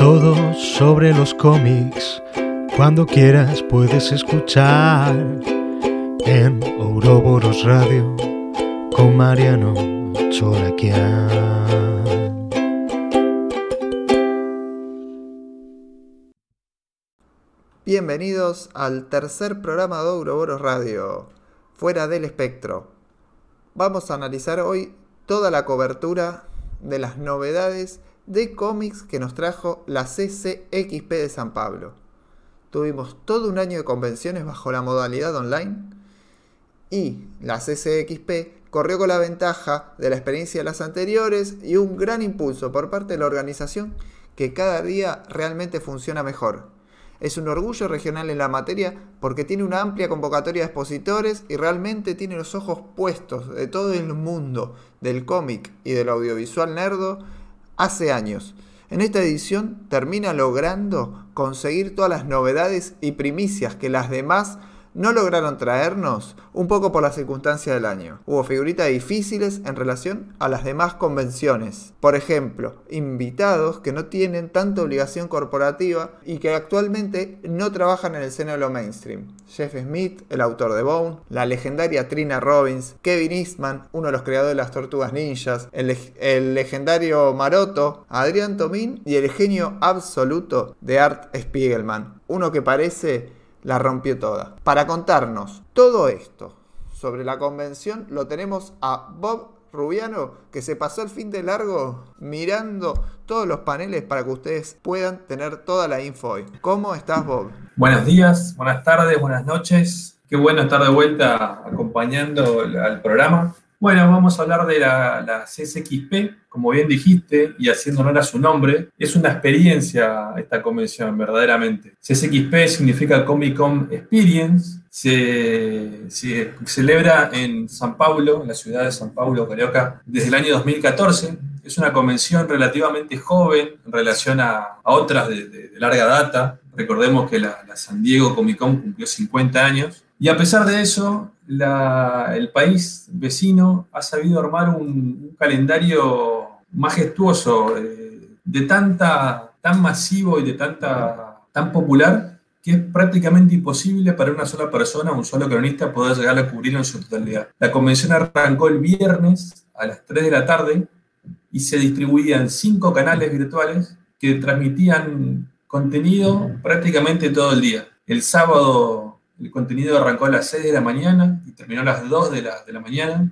Todo sobre los cómics, cuando quieras puedes escuchar en Ouroboros Radio con Mariano Choraquian. Bienvenidos al tercer programa de Ouroboros Radio, fuera del espectro. Vamos a analizar hoy toda la cobertura de las novedades de cómics que nos trajo la CCXP de San Pablo. Tuvimos todo un año de convenciones bajo la modalidad online y la CCXP corrió con la ventaja de la experiencia de las anteriores y un gran impulso por parte de la organización que cada día realmente funciona mejor es un orgullo regional en la materia porque tiene una amplia convocatoria de expositores y realmente tiene los ojos puestos de todo el mundo del cómic y del audiovisual nerdo hace años. En esta edición termina logrando conseguir todas las novedades y primicias que las demás no lograron traernos un poco por la circunstancia del año. Hubo figuritas difíciles en relación a las demás convenciones. Por ejemplo, invitados que no tienen tanta obligación corporativa y que actualmente no trabajan en el seno de lo mainstream. Jeff Smith, el autor de Bone, la legendaria Trina Robbins, Kevin Eastman, uno de los creadores de las Tortugas Ninjas, el, el legendario Maroto, Adrián Tomín y el genio absoluto de Art Spiegelman. Uno que parece la rompió toda. Para contarnos todo esto sobre la convención lo tenemos a Bob Rubiano, que se pasó el fin de largo mirando todos los paneles para que ustedes puedan tener toda la info hoy. ¿Cómo estás, Bob? Buenos días, buenas tardes, buenas noches. Qué bueno estar de vuelta acompañando al programa. Bueno, vamos a hablar de la, la, CSXP, como bien dijiste, y haciendo honor a su nombre. Es una experiencia esta convención, verdaderamente. CSXP significa Comic Con Experience. Se, se, celebra en San Paulo, en la ciudad de San Paulo, Carioca, desde el año 2014. Es una convención relativamente joven en relación a, a otras de, larga data. Recordemos que la, la San Diego Comic Con cumplió 50 años. Y a pesar de eso, la, el país vecino ha sabido armar un, un calendario majestuoso, eh, de tanta, tan masivo y de tanta, tan popular, que es prácticamente imposible para una sola persona, un solo cronista, poder llegar a cubrir en su totalidad. La convención arrancó el viernes a las 3 de la tarde y se distribuían cinco canales virtuales que transmitían contenido prácticamente todo el día. El sábado el contenido arrancó a las 6 de la mañana y terminó a las 2 de la, de la mañana.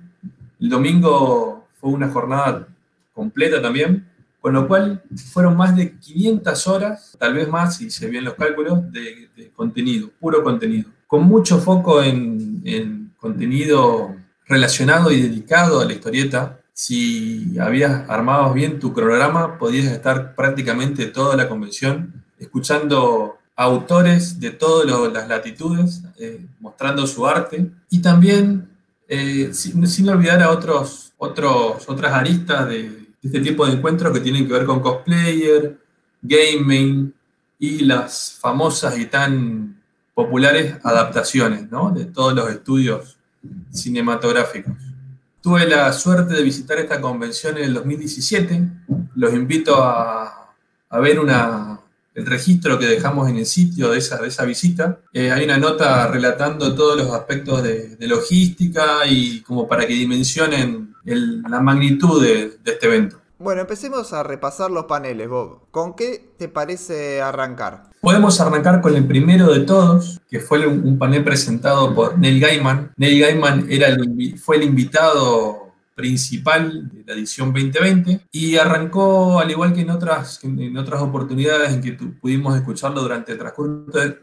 El domingo fue una jornada completa también, con lo cual fueron más de 500 horas, tal vez más si se ven los cálculos, de, contenido, puro contenido, con mucho foco en, en, contenido relacionado y dedicado a la historieta. Si habías armado bien tu programa, podías estar prácticamente toda la convención escuchando autores de todas las latitudes, eh, mostrando su arte, y también, eh, sin, sin, olvidar a otros, otros, otras aristas de, de, este tipo de encuentros que tienen que ver con cosplayer, gaming y las famosas y tan populares adaptaciones ¿no? de todos los estudios cinematográficos. Tuve la suerte de visitar esta convención en el 2017, los invito a, a ver una, el registro que dejamos en el sitio de esa, de esa visita. Eh, hay una nota relatando todos los aspectos de, de logística y como para que dimensionen el, la magnitud de, de, este evento. Bueno, empecemos a repasar los paneles, Bob. ¿Con qué te parece arrancar? Podemos arrancar con el primero de todos, que fue un, panel presentado por Neil Gaiman. Neil Gaiman era el, fue el invitado principal de la edición 2020 y arrancó, al igual que en otras, en otras oportunidades en que pudimos escucharlo durante el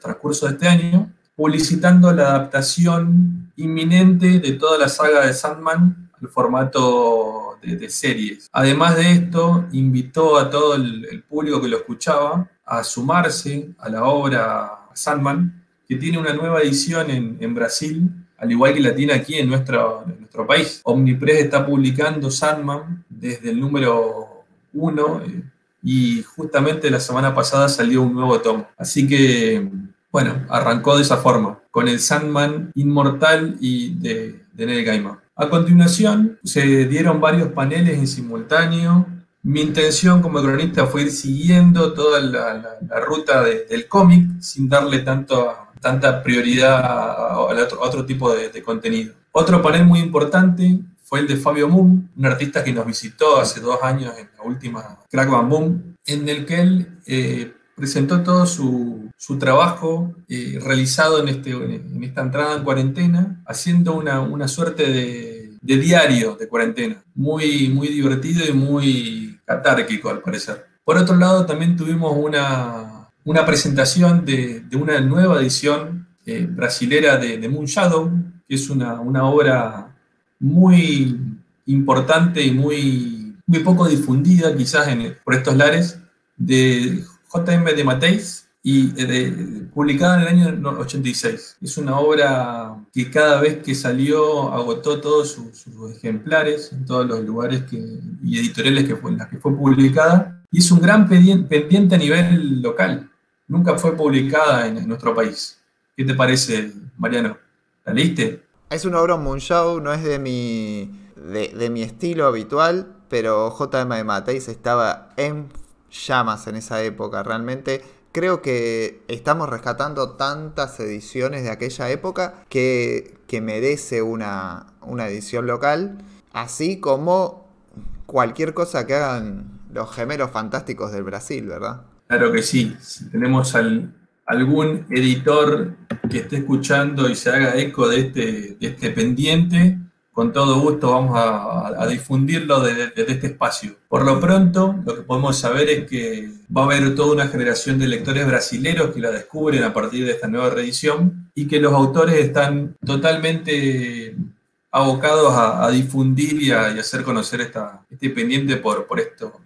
transcurso de, este año, publicitando la adaptación inminente de toda la saga de Sandman al formato de, de series. Además de esto, invitó a todo el, público que lo escuchaba a sumarse a la obra Sandman, que tiene una nueva edición en Brasil al igual que la tiene aquí en nuestro, nuestro país. Omnipress está publicando Sandman desde el número 1 eh, y justamente la semana pasada salió un nuevo tomo. Así que, bueno, arrancó de esa forma, con el Sandman inmortal y de, de Neil Gaiman. A continuación, se dieron varios paneles en simultáneo Mi intención como cronista fue ir siguiendo toda la, ruta del cómic sin darle tanto, tanta prioridad a, otro, tipo de, contenido. Otro panel muy importante fue el de Fabio Moon, un artista que nos visitó hace dos años en la última Crack Bam Boom, en el que él eh, presentó todo su, trabajo eh, realizado en, este, en esta entrada en cuarentena, haciendo una, suerte de, diario de cuarentena, muy, muy divertido y muy catárquico al parecer. Por otro lado, también tuvimos una, una presentación de, una nueva edición eh, brasilera de, Moon Shadow, que es una, obra muy importante y muy, muy poco difundida quizás en, por estos lares, de J.M. de Mateis y eh, publicada en el año 86. Es una obra que cada vez que salió agotó todos sus, ejemplares en todos los lugares y editoriales que fue, en las que fue publicada y es un gran pendiente a nivel local. Nunca fue publicada en, nuestro país. ¿Qué te parece, Mariano? ¿La leíste? Es una obra Munchau, no es de mi, de, de mi estilo habitual, pero J.M. de Mateis estaba en llamas en esa época. Realmente creo que estamos rescatando tantas ediciones de aquella época que, que merece una, una, edición local, así como cualquier cosa que hagan los gemelos fantásticos del Brasil, ¿verdad? Claro que sí. Si tenemos algún editor que esté escuchando y se haga eco de este, de este pendiente, con todo gusto vamos a, difundirlo desde, este espacio. Por lo pronto, lo que podemos saber es que va a haber toda una generación de lectores brasileños que la descubren a partir de esta nueva reedición y que los autores están totalmente abocados a, difundir y a, hacer conocer esta, este pendiente por, por, esto,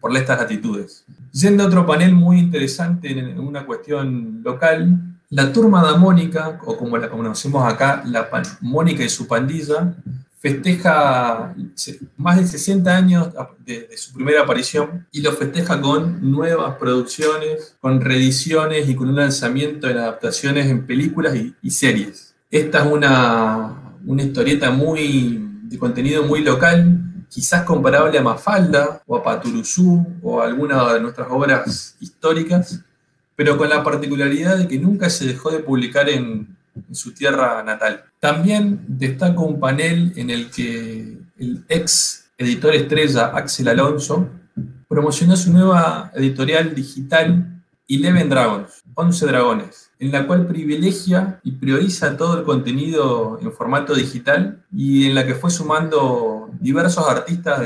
por estas latitudes. Siendo otro panel muy interesante en una cuestión local, la turma de Mónica, o como la conocemos acá, la Mónica y su pandilla, festeja más de 60 años de, su primera aparición y lo festeja con nuevas producciones, con reediciones y con un lanzamiento de adaptaciones en películas y, series. Esta es una, una historieta muy de contenido muy local, quizás comparable a Mafalda o a Paturuzú o a alguna de nuestras obras históricas, pero con la particularidad de que nunca se dejó de publicar en, su tierra natal. También destaco un panel en el que el ex editor estrella Axel Alonso promocionó su nueva editorial digital Eleven Dragons, 11 dragones, en la cual privilegia y prioriza todo el contenido en formato digital y en la que fue sumando diversos artistas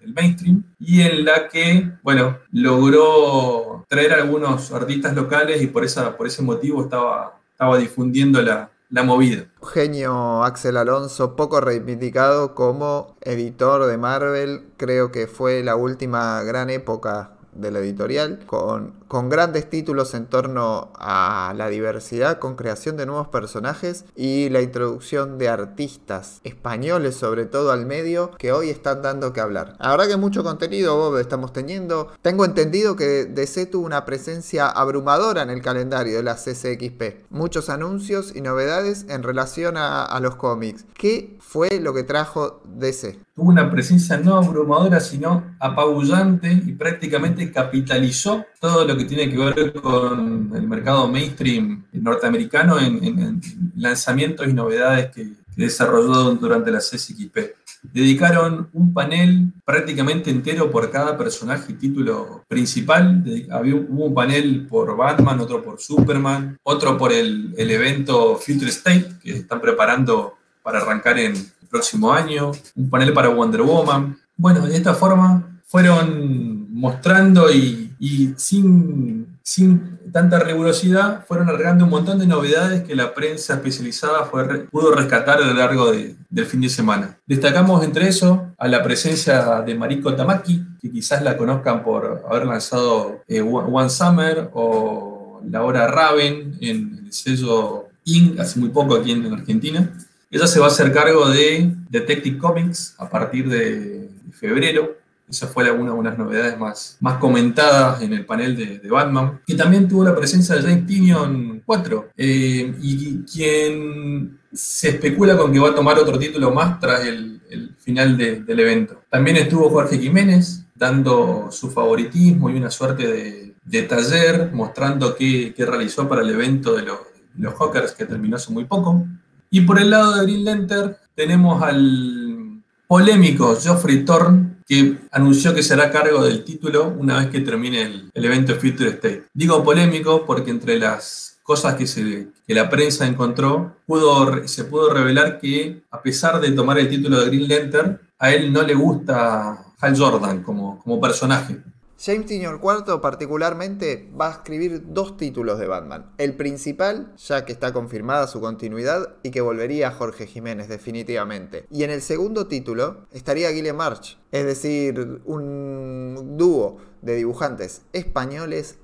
del mainstream y en la que, bueno, logró traer algunos artistas locales y por, esa, por ese motivo estaba, estaba difundiendo la, la movida. Genio Axel Alonso, poco reivindicado como editor de Marvel, creo que fue la última gran época de la editorial, con, con, grandes títulos en torno a la diversidad, con creación de nuevos personajes y la introducción de artistas españoles, sobre todo al medio, que hoy están dando que hablar. La verdad que mucho contenido, Bob, estamos teniendo. Tengo entendido que DC tuvo una presencia abrumadora en el calendario de la CCXP. Muchos anuncios y novedades en relación a, a los cómics. ¿Qué fue lo que trajo DC? tuvo una presencia no abrumadora, sino apabullante y prácticamente capitalizó todo lo que tiene que ver con el mercado mainstream norteamericano en, lanzamientos y novedades que, desarrolló durante la CSXP. Dedicaron un panel prácticamente entero por cada personaje y título principal. Había, hubo un panel por Batman, otro por Superman, otro por el, el evento Future State que están preparando para arrancar en, próximo año, un panel para Wonder Woman. Bueno, de esta forma fueron mostrando y, sin, sin tanta rigurosidad fueron alargando un montón de novedades que la prensa especializada pudo rescatar a lo largo del fin de semana. Destacamos entre eso a la presencia de Mariko Tamaki, que quizás la conozcan por haber lanzado eh, One Summer o la hora Raven en el sello Inc. hace muy poco aquí en Argentina. Ella se va a hacer cargo de Detective Comics a partir de febrero. Esa fue una de las novedades más, más comentadas en el panel de, Batman. Que también tuvo la presencia de James Tinion 4. Eh, y quien se especula con que va a tomar otro título más tras el, final del evento. También estuvo Jorge Jiménez dando su favoritismo y una suerte de, taller mostrando qué, realizó para el evento de los, los Hawkers que terminó hace muy poco. Y por el lado de Green Lantern tenemos al polémico Geoffrey Thorne, que anunció que será cargo del título una vez que termine el, el evento Future State. Digo polémico porque entre las cosas que, se, que la prensa encontró, pudo, se pudo revelar que a pesar de tomar el título de Green Lantern, a él no le gusta Hal Jordan como, como personaje. James Tynion IV particularmente va a escribir dos títulos de Batman. El principal, ya que está confirmada su continuidad y que volvería a Jorge Jiménez definitivamente. Y en el segundo título estaría Guille March, es decir, un dúo de dibujantes españoles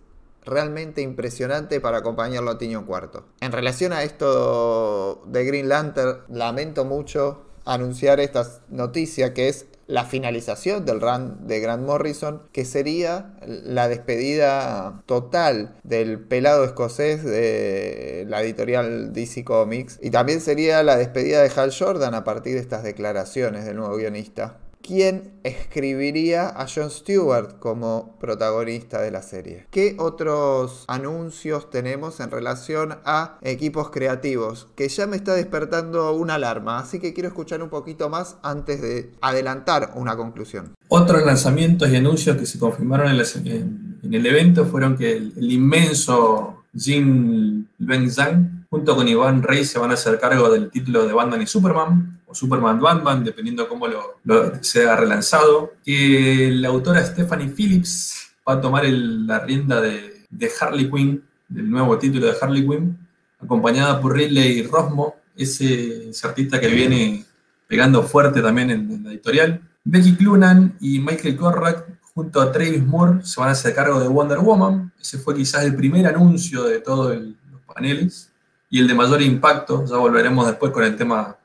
realmente impresionante para acompañarlo a Tynion IV. En relación a esto de Green Lantern, lamento mucho anunciar esta noticia que es la finalización del run de Grant Morrison, que sería la despedida total del pelado escocés de la editorial DC Comics, y también sería la despedida de Hal Jordan a partir de estas declaraciones del nuevo guionista quien escribiría a Jon Stewart como protagonista de la serie. ¿Qué otros anuncios tenemos en relación a equipos creativos? Que ya me está despertando una alarma, así que quiero escuchar un poquito más antes de adelantar una conclusión. Otros lanzamientos y anuncios que se confirmaron en, el evento fueron que el, inmenso Jim Benzang junto con Iván Rey se van a hacer cargo del título de Batman y Superman o Superman Batman, dependiendo cómo lo, sea relanzado. Que la autora Stephanie Phillips va a tomar la rienda de, Harley Quinn, del nuevo título de Harley Quinn, acompañada por Ridley Rosmo, ese, artista que viene pegando fuerte también en, la editorial. Becky Clunan y Michael Corrack junto a Travis Moore se van a hacer cargo de Wonder Woman. Ese fue quizás el primer anuncio de todos los paneles y el de mayor impacto. Ya volveremos después con el tema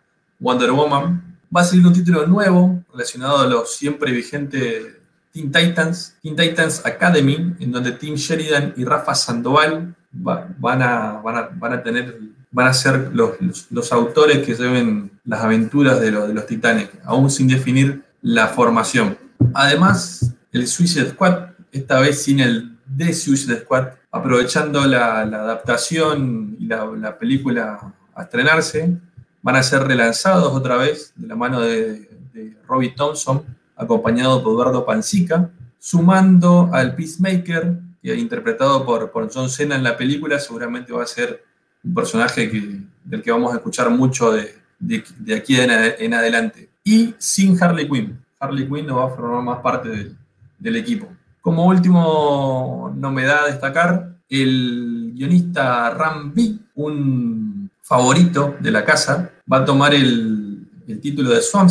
Wonder Woman. Va a salir un título nuevo relacionado a los siempre vigentes Teen Titans, Teen Titans Academy, en donde Tim Sheridan y Rafa Sandoval van, a, van, a, tener, van a ser los, autores que lleven las aventuras de, de los titanes, aún sin definir la formación. Además, el Suicide Squad, esta vez sin el The Suicide Squad, aprovechando la, adaptación y la, la película a estrenarse, van a ser relanzados otra vez de la mano de, Robbie Thompson, acompañado por Eduardo Panzica, sumando al Peacemaker, interpretado por, por John Cena en la película, seguramente va a ser un personaje del que vamos a escuchar mucho de, aquí en, adelante. Y sin Harley Quinn. Harley Quinn no va a formar más parte del, del equipo. Como último novedad a destacar, el guionista Ram B, un favorito de la casa, va a tomar el, título de Swamp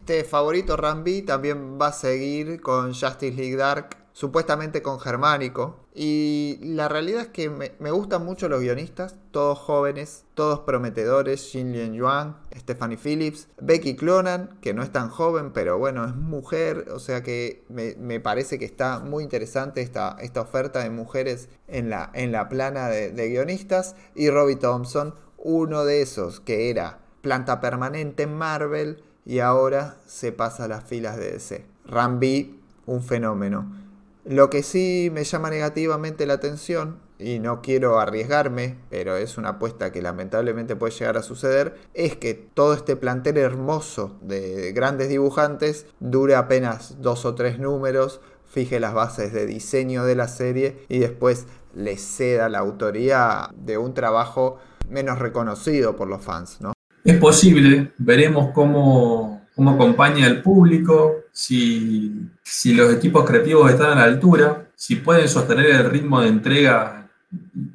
Este favorito Rambi también va a seguir con Justice League Dark, supuestamente con Germánico. Y la realidad es que me, gustan mucho los guionistas, todos jóvenes, todos prometedores, Jin Lian Yuan, Stephanie Phillips, Becky Clonan, que no es tan joven, pero bueno, es mujer, o sea que me, parece que está muy interesante esta, esta oferta de mujeres en la, en la plana de, de guionistas, y Robbie Thompson, uno de esos que era planta permanente en Marvel y ahora se pasa a las filas de DC. Rambi, un fenómeno. Lo que sí me llama negativamente la atención, y no quiero arriesgarme, pero es una apuesta que lamentablemente puede llegar a suceder, es que todo este plantel hermoso de grandes dibujantes dure apenas dos o tres números, fije las bases de diseño de la serie y después le ceda la autoría de un trabajo menos reconocido por los fans, ¿no? Es posible, veremos cómo, cómo acompaña el público, si, si los equipos creativos están a la altura, si pueden sostener el ritmo de entrega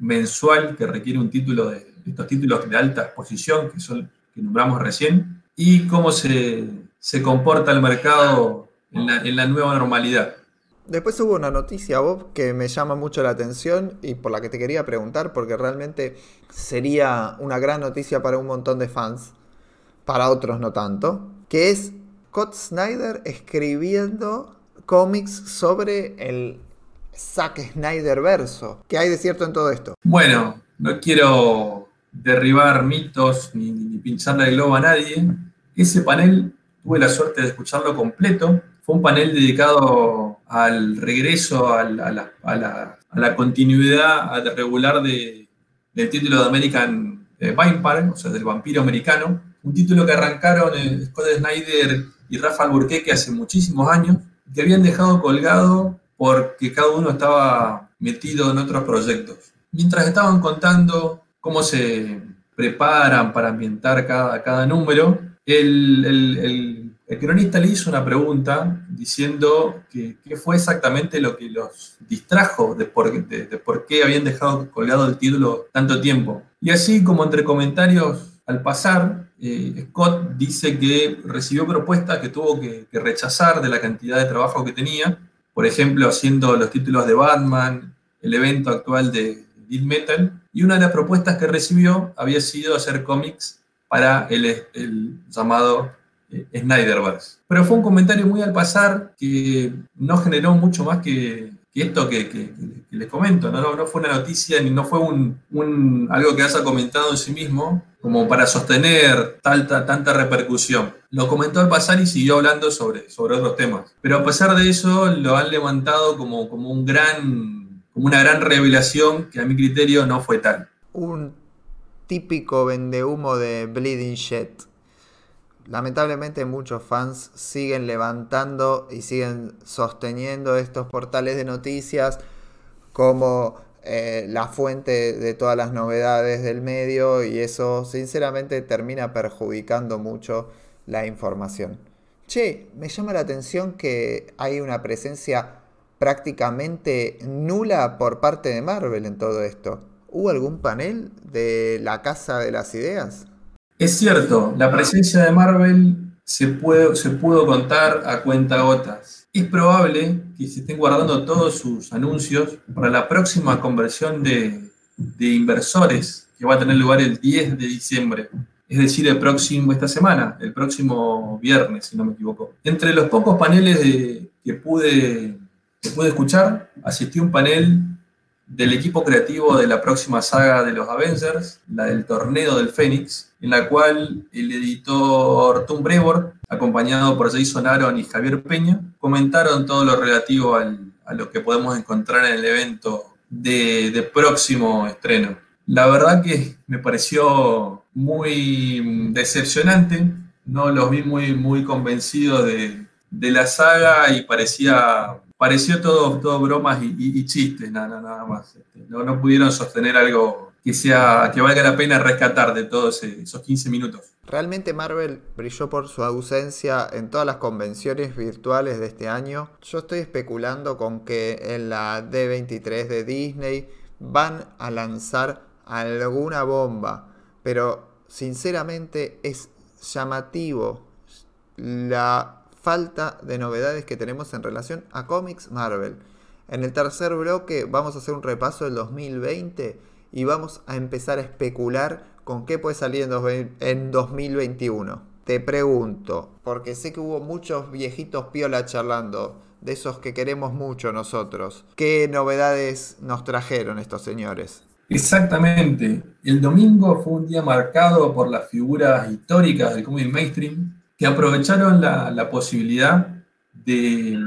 mensual que requiere un título de estos títulos de alta exposición que son que nombramos recién y cómo se, se comporta el mercado en en la nueva normalidad. Después hubo una noticia, Bob, que me llama mucho la atención y por la que te quería preguntar, porque realmente sería una gran noticia para un montón de fans, para otros no tanto, que es Scott Snyder escribiendo cómics sobre el Zack Snyder verso. ¿Qué hay de cierto en todo esto? Bueno, no quiero derribar mitos ni, ni pincharle el globo a nadie. Ese panel tuve la suerte de escucharlo completo. Fue un panel dedicado al regreso, a la, continuidad regular de, del título de American eh, Vampire, o sea, del vampiro americano. Un título que arrancaron Scott Snyder y Rafa Alburquerque hace muchísimos años, que habían dejado colgado porque cada uno estaba metido en otros proyectos. Mientras estaban contando cómo se preparan para ambientar cada número, el, cronista le hizo una pregunta diciendo que, qué fue exactamente lo que los distrajo de por, qué habían dejado colgado el título tanto tiempo. Y así como entre comentarios al pasar, eh, Scott dice que recibió propuestas que tuvo que, rechazar de la cantidad de trabajo que tenía, por ejemplo, haciendo los títulos de Batman, el evento actual de Death Metal, y una de las propuestas que recibió había sido hacer cómics para el, llamado Snyderverse. Pero fue un comentario muy al pasar que no generó mucho más que, esto que, les comento. ¿no? No, fue una noticia ni no fue un, algo que haya comentado en sí mismo como para sostener tanta, tanta repercusión. Lo comentó al pasar y siguió hablando sobre, sobre otros temas. Pero a pesar de eso, lo han levantado como, como, un gran, como una gran revelación que a mi criterio no fue tal. Un típico vendehumo de Bleeding Shed. Lamentablemente muchos fans siguen levantando y siguen sosteniendo estos portales de noticias como eh, la fuente de todas las novedades del medio y eso sinceramente termina perjudicando mucho la información. Che, me llama la atención que hay una presencia prácticamente nula por parte de Marvel en todo esto. ¿Hubo algún panel de la Casa de las Ideas? Es cierto, la presencia de Marvel se, puede, se pudo contar a cuenta gotas. Es probable que se estén guardando todos sus anuncios para la próxima conversión de, de que va a tener lugar el 10 de diciembre. Es decir, el próximo, esta semana, el próximo viernes, si no me equivoco. Entre los pocos paneles que, pude, que pude escuchar, asistí a un panel del equipo creativo de la próxima saga de los Avengers, la del Torneo del Fénix, en la cual el editor Tom Brevoort, acompañado por Jason Aaron y Javier Peña, comentaron todo lo relativo a lo que podemos encontrar en el evento de, próximo estreno. La verdad que me pareció muy decepcionante, no los vi muy, muy convencidos de, de la saga y parecía pareció todo, todo bromas y, chistes, nada, nada más. Este, no, no pudieron sostener algo que sea que valga la pena rescatar de todos esos 15 minutos. Realmente Marvel brilló por su ausencia en todas las convenciones virtuales de este año. Yo estoy especulando con que en la D23 de Disney van a lanzar alguna bomba, pero sinceramente es llamativo la falta de novedades que tenemos en relación a cómics Marvel. En el tercer bloque vamos a hacer un repaso del 2020 y vamos a empezar a especular con qué puede salir en 2021. Te pregunto, porque sé que hubo muchos viejitos piola charlando, de esos que queremos mucho nosotros. ¿Qué novedades nos trajeron estos señores? Exactamente. El domingo fue un día marcado por las figuras históricas del cómic mainstream que aprovecharon la, posibilidad de,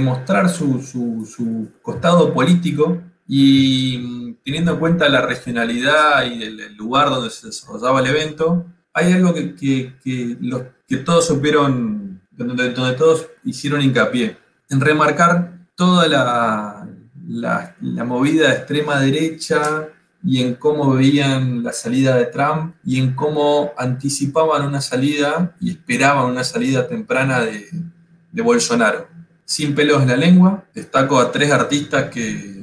mostrar su, costado político y teniendo en cuenta la regionalidad y el, lugar donde se desarrollaba el evento, hay algo que, los, que todos supieron, donde, donde, todos hicieron hincapié, en remarcar toda la, la, la movida de extrema derecha y en cómo veían la salida de Trump y en cómo anticipaban una salida y esperaban una salida temprana de, Bolsonaro. Sin pelos en la lengua, destaco a tres artistas que,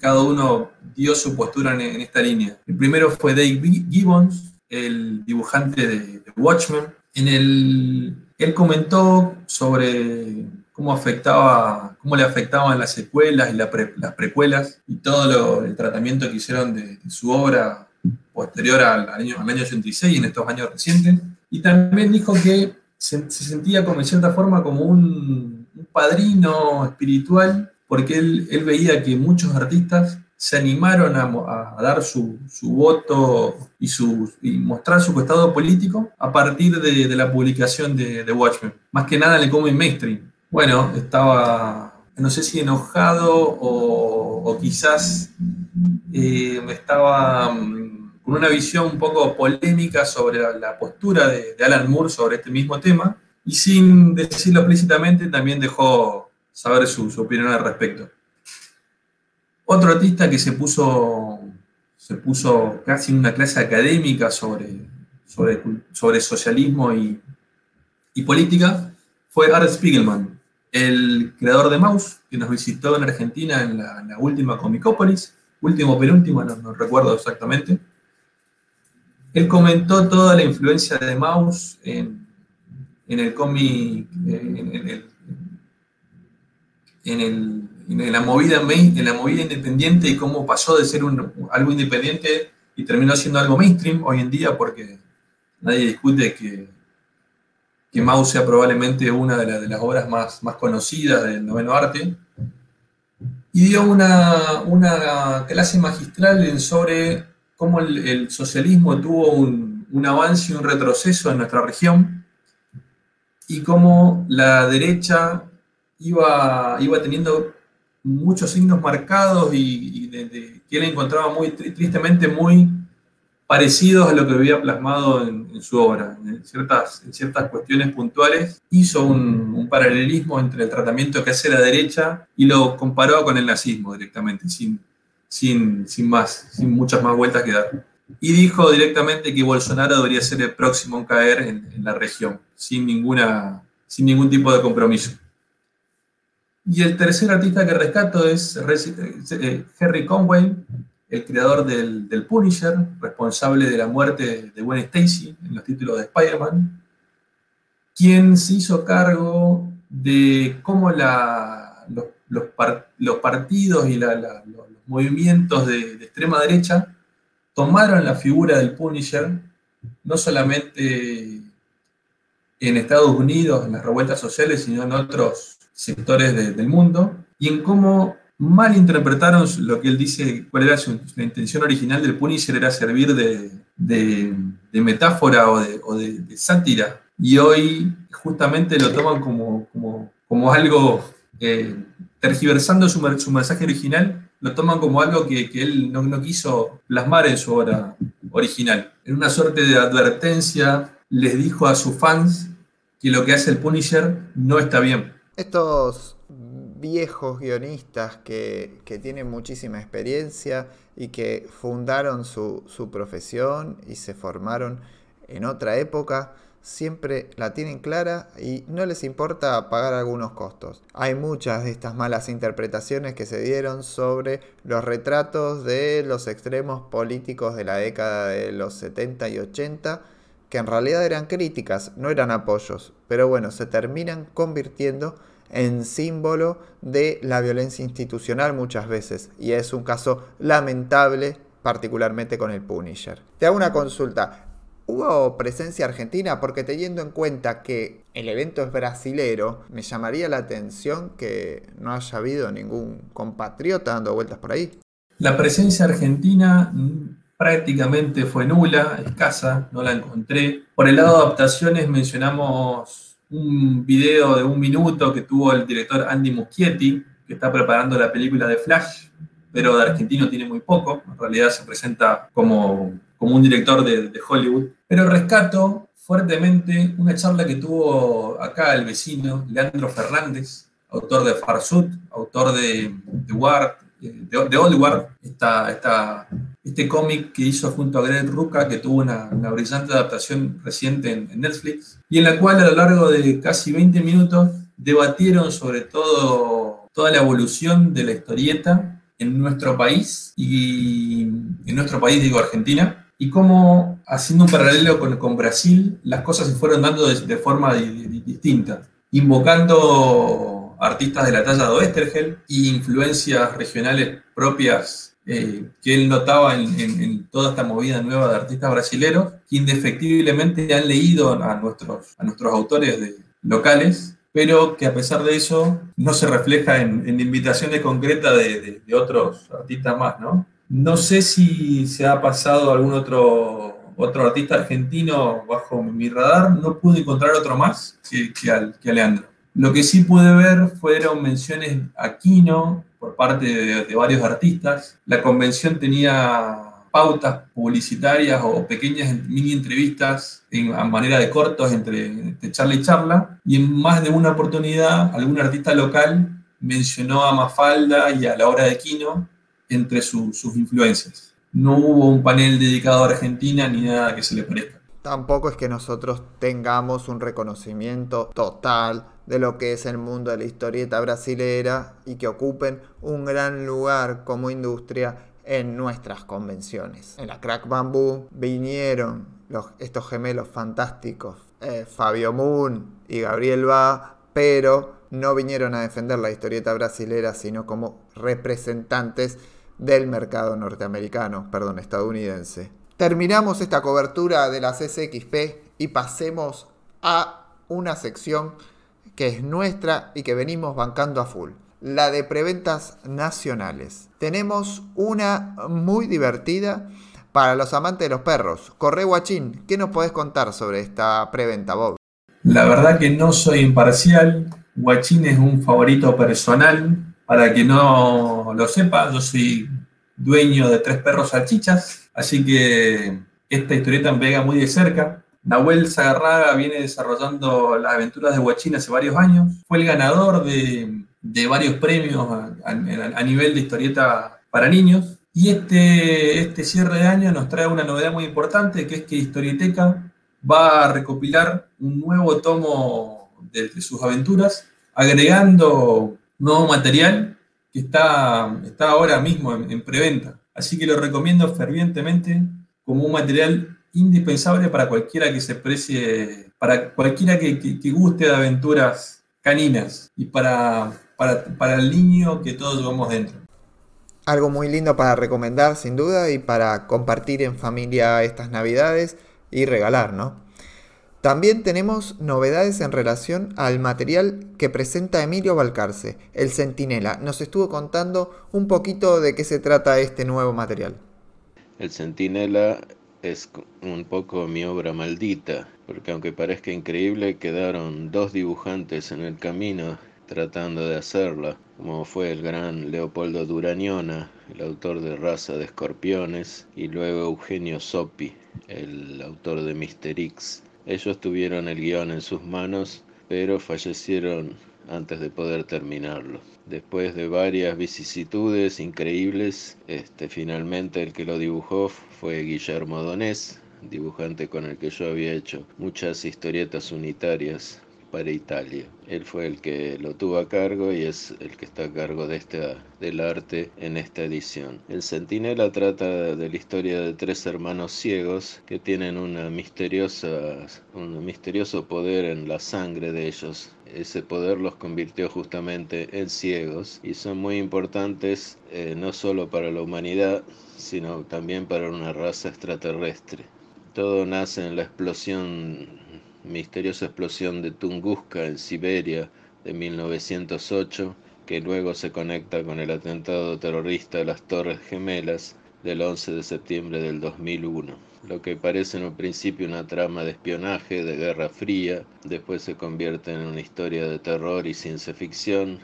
cada uno dio su postura en, esta línea. El primero fue Dave Gibbons, el dibujante de, Watchmen. En el, él comentó sobre cómo afectaba, cómo le afectaban las secuelas y las precuelas y todo el tratamiento que hicieron de, su obra posterior al, año, al año 86 y en estos años recientes. Y también dijo que se, sentía como en cierta forma como un, padrino espiritual porque él, él, veía que muchos artistas se animaron a, dar su, voto y, su, y mostrar su estado político a partir de, la publicación de, de, Watchmen. Más que nada en el cómic mainstream. Bueno, estaba, no sé si enojado o, quizás eh, estaba mm, con una visión un poco polémica sobre la, postura de, Alan Moore sobre este mismo tema y sin decirlo explícitamente también dejó saber su, opinión al respecto. Otro artista que se puso, se puso casi en una clase académica sobre, sobre, sobre socialismo y, política fue Art Spiegelman, el creador de Mouse, que nos visitó en Argentina en la, última Comicópolis, último penúltimo, no, recuerdo exactamente. Él comentó toda la influencia de Mouse en, el cómic, en, en el en la movida en la movida independiente y cómo pasó de ser algo independiente y terminó siendo algo mainstream hoy en día porque nadie discute que, que Mao sea probablemente una de, las obras más, más conocidas del noveno arte y dio una, una clase magistral sobre cómo el, socialismo tuvo un, un avance y un retroceso en nuestra región y cómo la derecha iba, iba teniendo muchos signos marcados y, que él encontraba muy tristemente muy parecidos a lo que había plasmado en, su obra. En ciertas, en ciertas cuestiones puntuales hizo un, paralelismo entre el tratamiento que hace la derecha y lo comparó con el nazismo directamente, sin, sin, sin, más, sin muchas más vueltas que dar. Y dijo directamente que Bolsonaro debería ser el próximo en caer en, en la región, sin, ninguna, sin ningún tipo de compromiso. Y el tercer artista que rescato es eh, Henry Conway, el creador del, Punisher, responsable de la muerte de Gwen Stacy en los títulos de Spider-Man, quien se hizo cargo de cómo los, partidos y los movimientos de, extrema derecha tomaron la figura del Punisher, no solamente en Estados Unidos, en las revueltas sociales, sino en otros sectores del mundo y en cómo malinterpretaron lo que él dice, cuál era su, intención original del Punisher, era servir de, metáfora o, de, sátira. Y hoy justamente lo toman como, como, algo, eh, tergiversando su, su, mensaje original, lo toman como algo que, él no, no, quiso plasmar en su obra original. En una suerte de advertencia, les dijo a sus fans que lo que hace el Punisher no está bien. Estos viejos guionistas que, tienen muchísima experiencia y que fundaron su, profesión y se formaron en otra época, siempre la tienen clara y no les importa pagar algunos costos. Hay muchas de estas malas interpretaciones que se dieron sobre los retratos de los extremos políticos de la década de los 70 y 80 que en realidad eran críticas, no eran apoyos, pero bueno, se terminan convirtiendo en símbolo de la violencia institucional muchas veces, y es un caso lamentable, particularmente con el Punisher. Te hago una consulta. ¿Hubo presencia argentina? Porque teniendo en cuenta que el evento es brasilero, me llamaría la atención que no haya habido ningún compatriota dando vueltas por ahí. La presencia argentina prácticamente fue nula, escasa, no la encontré. Por el lado de adaptaciones mencionamos un video de un minuto que tuvo el director Andy Muschietti, que está preparando la película de Flash, pero de argentino tiene muy poco, en realidad se presenta como, como un director de, Hollywood. Pero rescato fuertemente una charla que tuvo acá el vecino, Leandro Fernández, autor de Farsut, autor de, de Ward, de, Old War, este cómic que hizo junto a Greg Rucka, que tuvo una, brillante adaptación reciente en, Netflix, y en la cual a lo largo de casi 20 minutos debatieron sobre todo toda la evolución de la historieta en nuestro país, y en nuestro país digo Argentina, y cómo haciendo un paralelo con, con Brasil, las cosas se fueron dando de, forma distinta, invocando artistas de la talla de Oestergel y influencias regionales propias eh, que él notaba en, toda esta movida nueva de artistas brasileños, que indefectiblemente han leído a nuestros, a nuestros autores locales pero que a pesar de eso no se refleja en, invitaciones concretas de, otros artistas más, ¿no? No sé si se ha pasado algún otro, otro artista argentino bajo mi radar, no pude encontrar otro más que, que, al, que a Leandro. Lo que sí pude ver fueron menciones a Kino por parte de, varios artistas. La convención tenía pautas publicitarias o pequeñas mini entrevistas en, a manera de cortos entre, charla y charla. Y en más de una oportunidad, algún artista local mencionó a Mafalda y a la obra de Kino entre sus influencias. No hubo un panel dedicado a Argentina ni nada que se le parezca. Tampoco es que nosotros tengamos un reconocimiento total de lo que es el mundo de la historieta brasilera y que ocupen un gran lugar como industria en nuestras convenciones. En la Crack Bamboo vinieron estos gemelos fantásticos, eh, Fabio Moon y Gabriel Va, pero no vinieron a defender la historieta brasilera, sino como representantes del mercado norteamericano, perdón, estadounidense. Terminamos esta cobertura de la CCXP y pasemos a una sección que es nuestra y que venimos bancando a full. La de preventas nacionales. Tenemos una muy divertida para los amantes de los perros. Corre Guachín, ¿qué nos podés contar sobre esta preventa, Bob? La verdad que no soy imparcial. Guachín es un favorito personal. Para que no lo sepa, yo soy dueño de tres perros salchichas, así que esta historieta me pega muy de cerca. Nahuel Zagarraga viene desarrollando las aventuras de Huachín hace varios años. Fue el ganador de, varios premios a, nivel de historieta para niños. Y este, este cierre de año nos trae una novedad muy importante, que es que Historieteca va a recopilar un nuevo tomo de, sus aventuras, agregando nuevo material que está, está ahora mismo en, en preventa. Así que lo recomiendo fervientemente como un material indispensable para cualquiera que se precie, para cualquiera que, guste de aventuras caninas y para, para, el niño que todos llevamos dentro. Algo muy lindo para recomendar, sin duda, y para compartir en familia estas navidades y regalar, ¿no? También tenemos novedades en relación al material que presenta Emilio Balcarce, el Centinela. Nos estuvo contando un poquito de qué se trata este nuevo material. El Centinela es un poco mi obra maldita, porque aunque parezca increíble, quedaron dos dibujantes en el camino tratando de hacerla, como fue el gran Leopoldo Durañona, el autor de Raza de Escorpiones, y luego Eugenio Sopi, el autor de Mister X. Ellos tuvieron el guion en sus manos, pero fallecieron antes de poder terminarlo. Después de varias vicisitudes increíbles, este, finalmente el que lo dibujó fue Guillermo Donés, dibujante con el que yo había hecho muchas historietas unitarias para Italia. Él fue el que lo tuvo a cargo y es el que está a cargo de esta, del arte en esta edición. El Centinela trata de la historia de tres hermanos ciegos que tienen una misteriosa, un misterioso poder en la sangre de ellos. Ese poder los convirtió justamente en ciegos y son muy importantes eh, no solo para la humanidad, sino también para una raza extraterrestre. Todo nace en la explosión misteriosa explosión de Tunguska en Siberia de 1908, que luego se conecta con el atentado terrorista de las Torres Gemelas del 11 de septiembre del 2001. Lo que parece en un principio una trama de espionaje, de guerra fría, después se convierte en una historia de terror y ciencia ficción,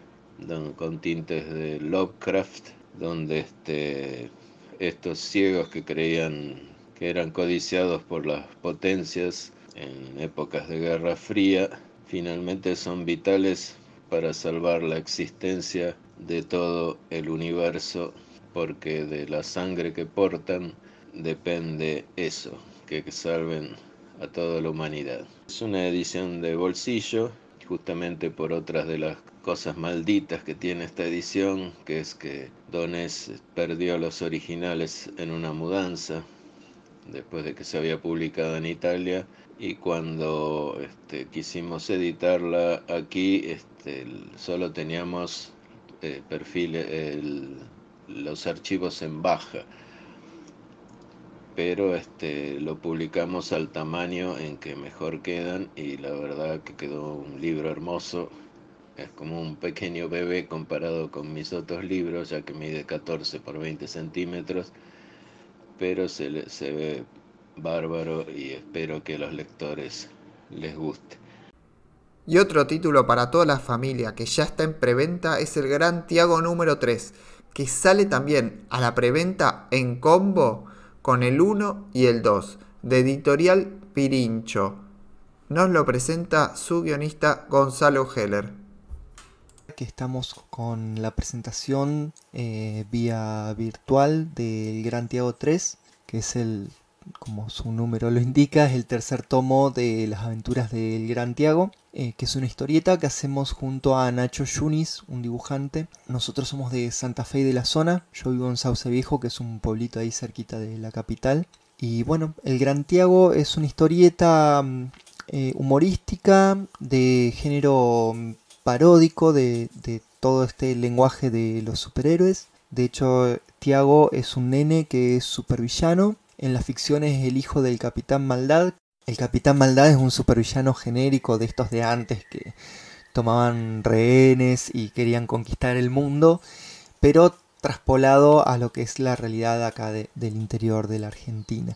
con tintes de Lovecraft, donde este, estos ciegos que creían que eran codiciados por las potencias en épocas de Guerra Fría, finalmente son vitales para salvar la existencia de todo el universo, porque de la sangre que portan depende eso, que salven a toda la humanidad. Es una edición de bolsillo, justamente por otras de las cosas malditas que tiene esta edición, que es que Donés perdió los originales en una mudanza, después de que se había publicado en Italia, y cuando este, quisimos editarla aquí este, solo teníamos eh, perfiles, los archivos en baja. Pero este, lo publicamos al tamaño en que mejor quedan y la verdad que quedó un libro hermoso. Es como un pequeño bebé comparado con mis otros libros, ya que mide 14 por 20 centímetros, pero se, se ve bárbaro y espero que a los lectores les guste. Y otro título para toda la familia que ya está en preventa es el Gran Tiago número 3, que sale también a la preventa en combo con el 1 y el 2, de editorial Pirincho. Nos lo presenta su guionista Gonzalo Heller. Que estamos con la presentación eh, vía virtual del Gran Tiago 3, que es el, como su número lo indica, es el tercer tomo de las aventuras del Gran Tiago. Eh, que es una historieta que hacemos junto a Nacho Yunis, un dibujante. Nosotros somos de Santa Fe y de la zona. Yo vivo en Sauce Viejo, que es un pueblito ahí cerquita de la capital. Y bueno, El Gran Tiago es una historieta mm, eh, humorística de género mm, paródico de, de todo este lenguaje de los superhéroes. De hecho, Tiago es un nene que es supervillano. En la ficción es el hijo del Capitán Maldad, el Capitán Maldad es un supervillano genérico de estos de antes que tomaban rehenes y querían conquistar el mundo, pero traspolado a lo que es la realidad acá del interior de la Argentina.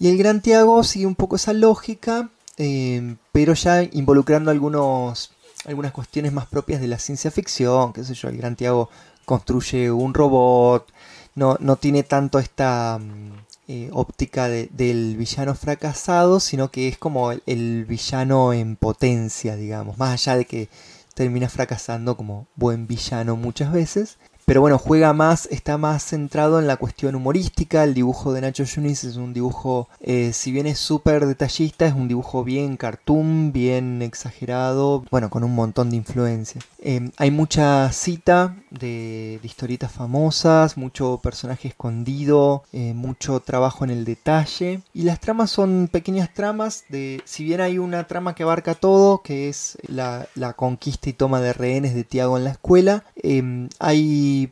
Y el Gran Tiago sigue un poco esa lógica, eh, pero ya involucrando algunos, algunas cuestiones más propias de la ciencia ficción, qué sé yo, el Gran Tiago construye un robot, no, no tiene tanto esta... Mm, eh, óptica del villano fracasado, sino que es como el, villano en potencia, digamos, más allá de que termina fracasando como buen villano muchas veces. Pero bueno, juega más, está más centrado en la cuestión humorística. El dibujo de Nacho Yunis es un dibujo, eh, si bien es súper detallista, es un dibujo bien cartoon, bien exagerado, bueno, con un montón de influencias. Em, hay mucha cita de, historietas famosas, mucho personaje escondido, eh, mucho trabajo en el detalle. Y las tramas son pequeñas tramas de, si bien hay una trama que abarca todo, que es la, conquista y toma de rehenes de Tiago en la escuela, em,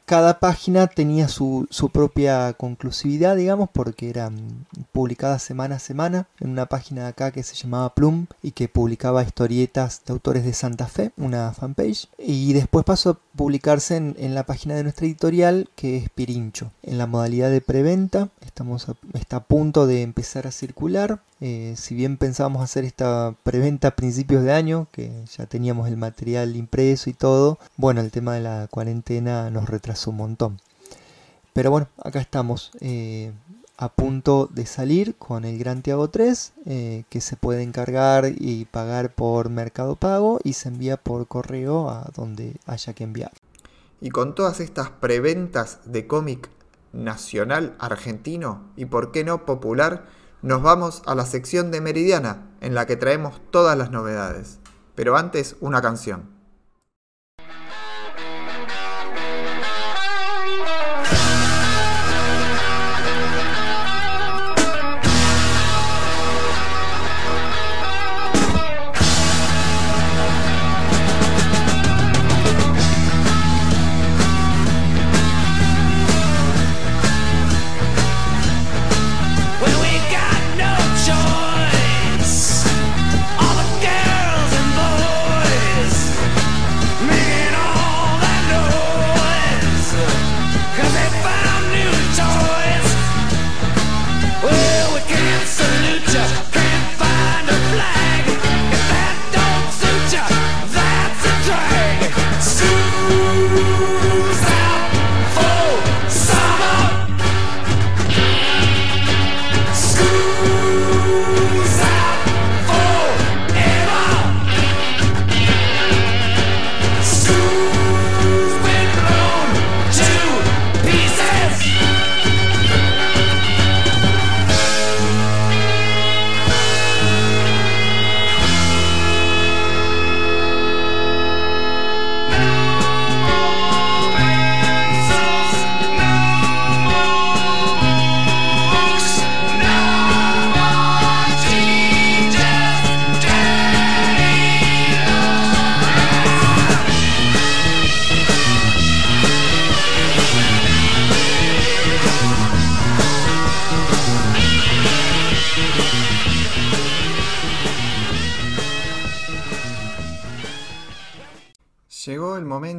cada página tenía su, su, propia conclusividad, digamos, porque eran publicadas semana a semana en una página de acá que se llamaba Plum y que publicaba historietas de autores de Santa Fe, una fanpage. Y después pasó publicarse en, la página de nuestra editorial que es Pirincho. En la modalidad de preventa estamos está a punto de empezar a circular. Eh, si bien pensábamos hacer esta preventa a principios de año, que ya teníamos el material impreso y todo, bueno, el tema de la cuarentena nos retrasó un montón. Pero bueno, acá estamos. Eh, a punto de salir con el Gran Tiago 3 eh, que se puede encargar y pagar por Mercado Pago y se envía por correo a donde haya que enviar. Y con todas estas preventas de cómic nacional argentino y por qué no popular, nos vamos a la sección de Meridiana en la que traemos todas las novedades. Pero antes una canción.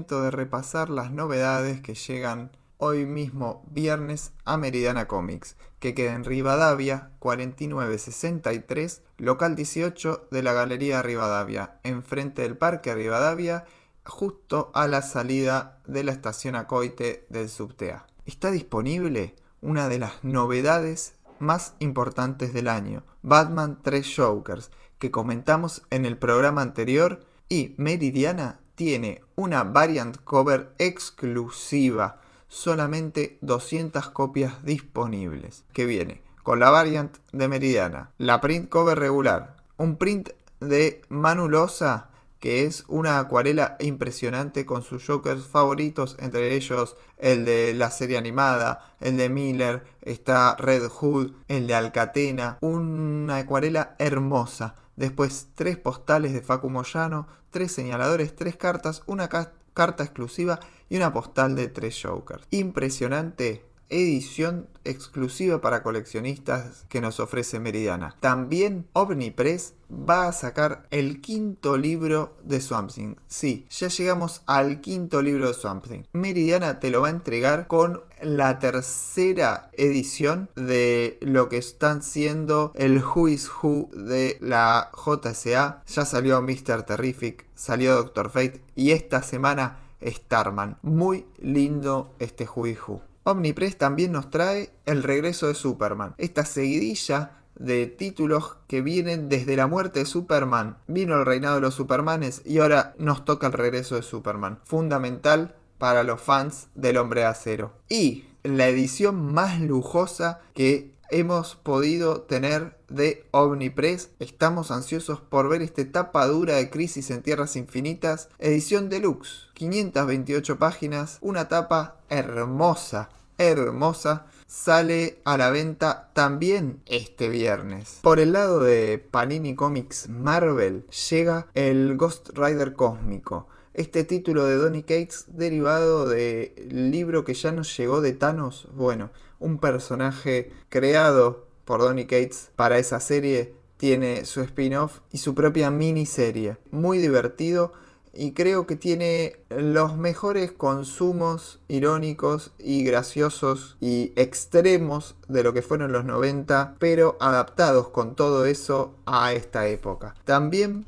De repasar las novedades que llegan hoy mismo viernes a Meridiana Comics, que queda en Rivadavia 4963, local 18 de la Galería Rivadavia, enfrente del Parque Rivadavia, justo a la salida de la estación Acoite del Subtea. Está disponible una de las novedades más importantes del año, Batman 3 Jokers, que comentamos en el programa anterior y Meridiana tiene una variant cover exclusiva solamente 200 copias disponibles. Que viene con la variant de Meridiana, la print cover regular, un print de Manulosa que es una acuarela impresionante con sus jokers favoritos, entre ellos el de la serie animada, el de Miller, está Red Hood, el de Alcatena, una acuarela hermosa. Después tres postales de Facu Moyano, tres señaladores, tres cartas, una carta exclusiva y una postal de tres Jokers. Impresionante edición exclusiva para coleccionistas que nos ofrece Meridiana. También Omnipress va a sacar el quinto libro de Swamp Thing. Sí, ya llegamos al quinto libro de Swamp Thing. Meridiana te lo va a entregar con la tercera edición de lo que están siendo el Who Who de la JSA. Ya salió Mr. Terrific, salió Doctor Fate y esta semana Starman. Muy lindo este Who Omnipress también nos trae el regreso de Superman. Esta seguidilla de títulos que vienen desde la muerte de Superman. Vino el reinado de los Supermanes y ahora nos toca el regreso de Superman. Fundamental para los fans del hombre de acero. Y la edición más lujosa que hemos podido tener de Omnipress. Estamos ansiosos por ver esta etapa dura de Crisis en Tierras Infinitas, edición deluxe. 528 páginas, una tapa hermosa, hermosa. Sale a la venta también este viernes. Por el lado de Panini Comics Marvel llega el Ghost Rider Cósmico este título de Donny Cates derivado del libro que ya nos llegó de Thanos. Bueno, un personaje creado por Donny Cates para esa serie tiene su spin-off y su propia miniserie. Muy divertido y creo que tiene los mejores consumos irónicos y graciosos y extremos de lo que fueron los 90, pero adaptados con todo eso a esta época. También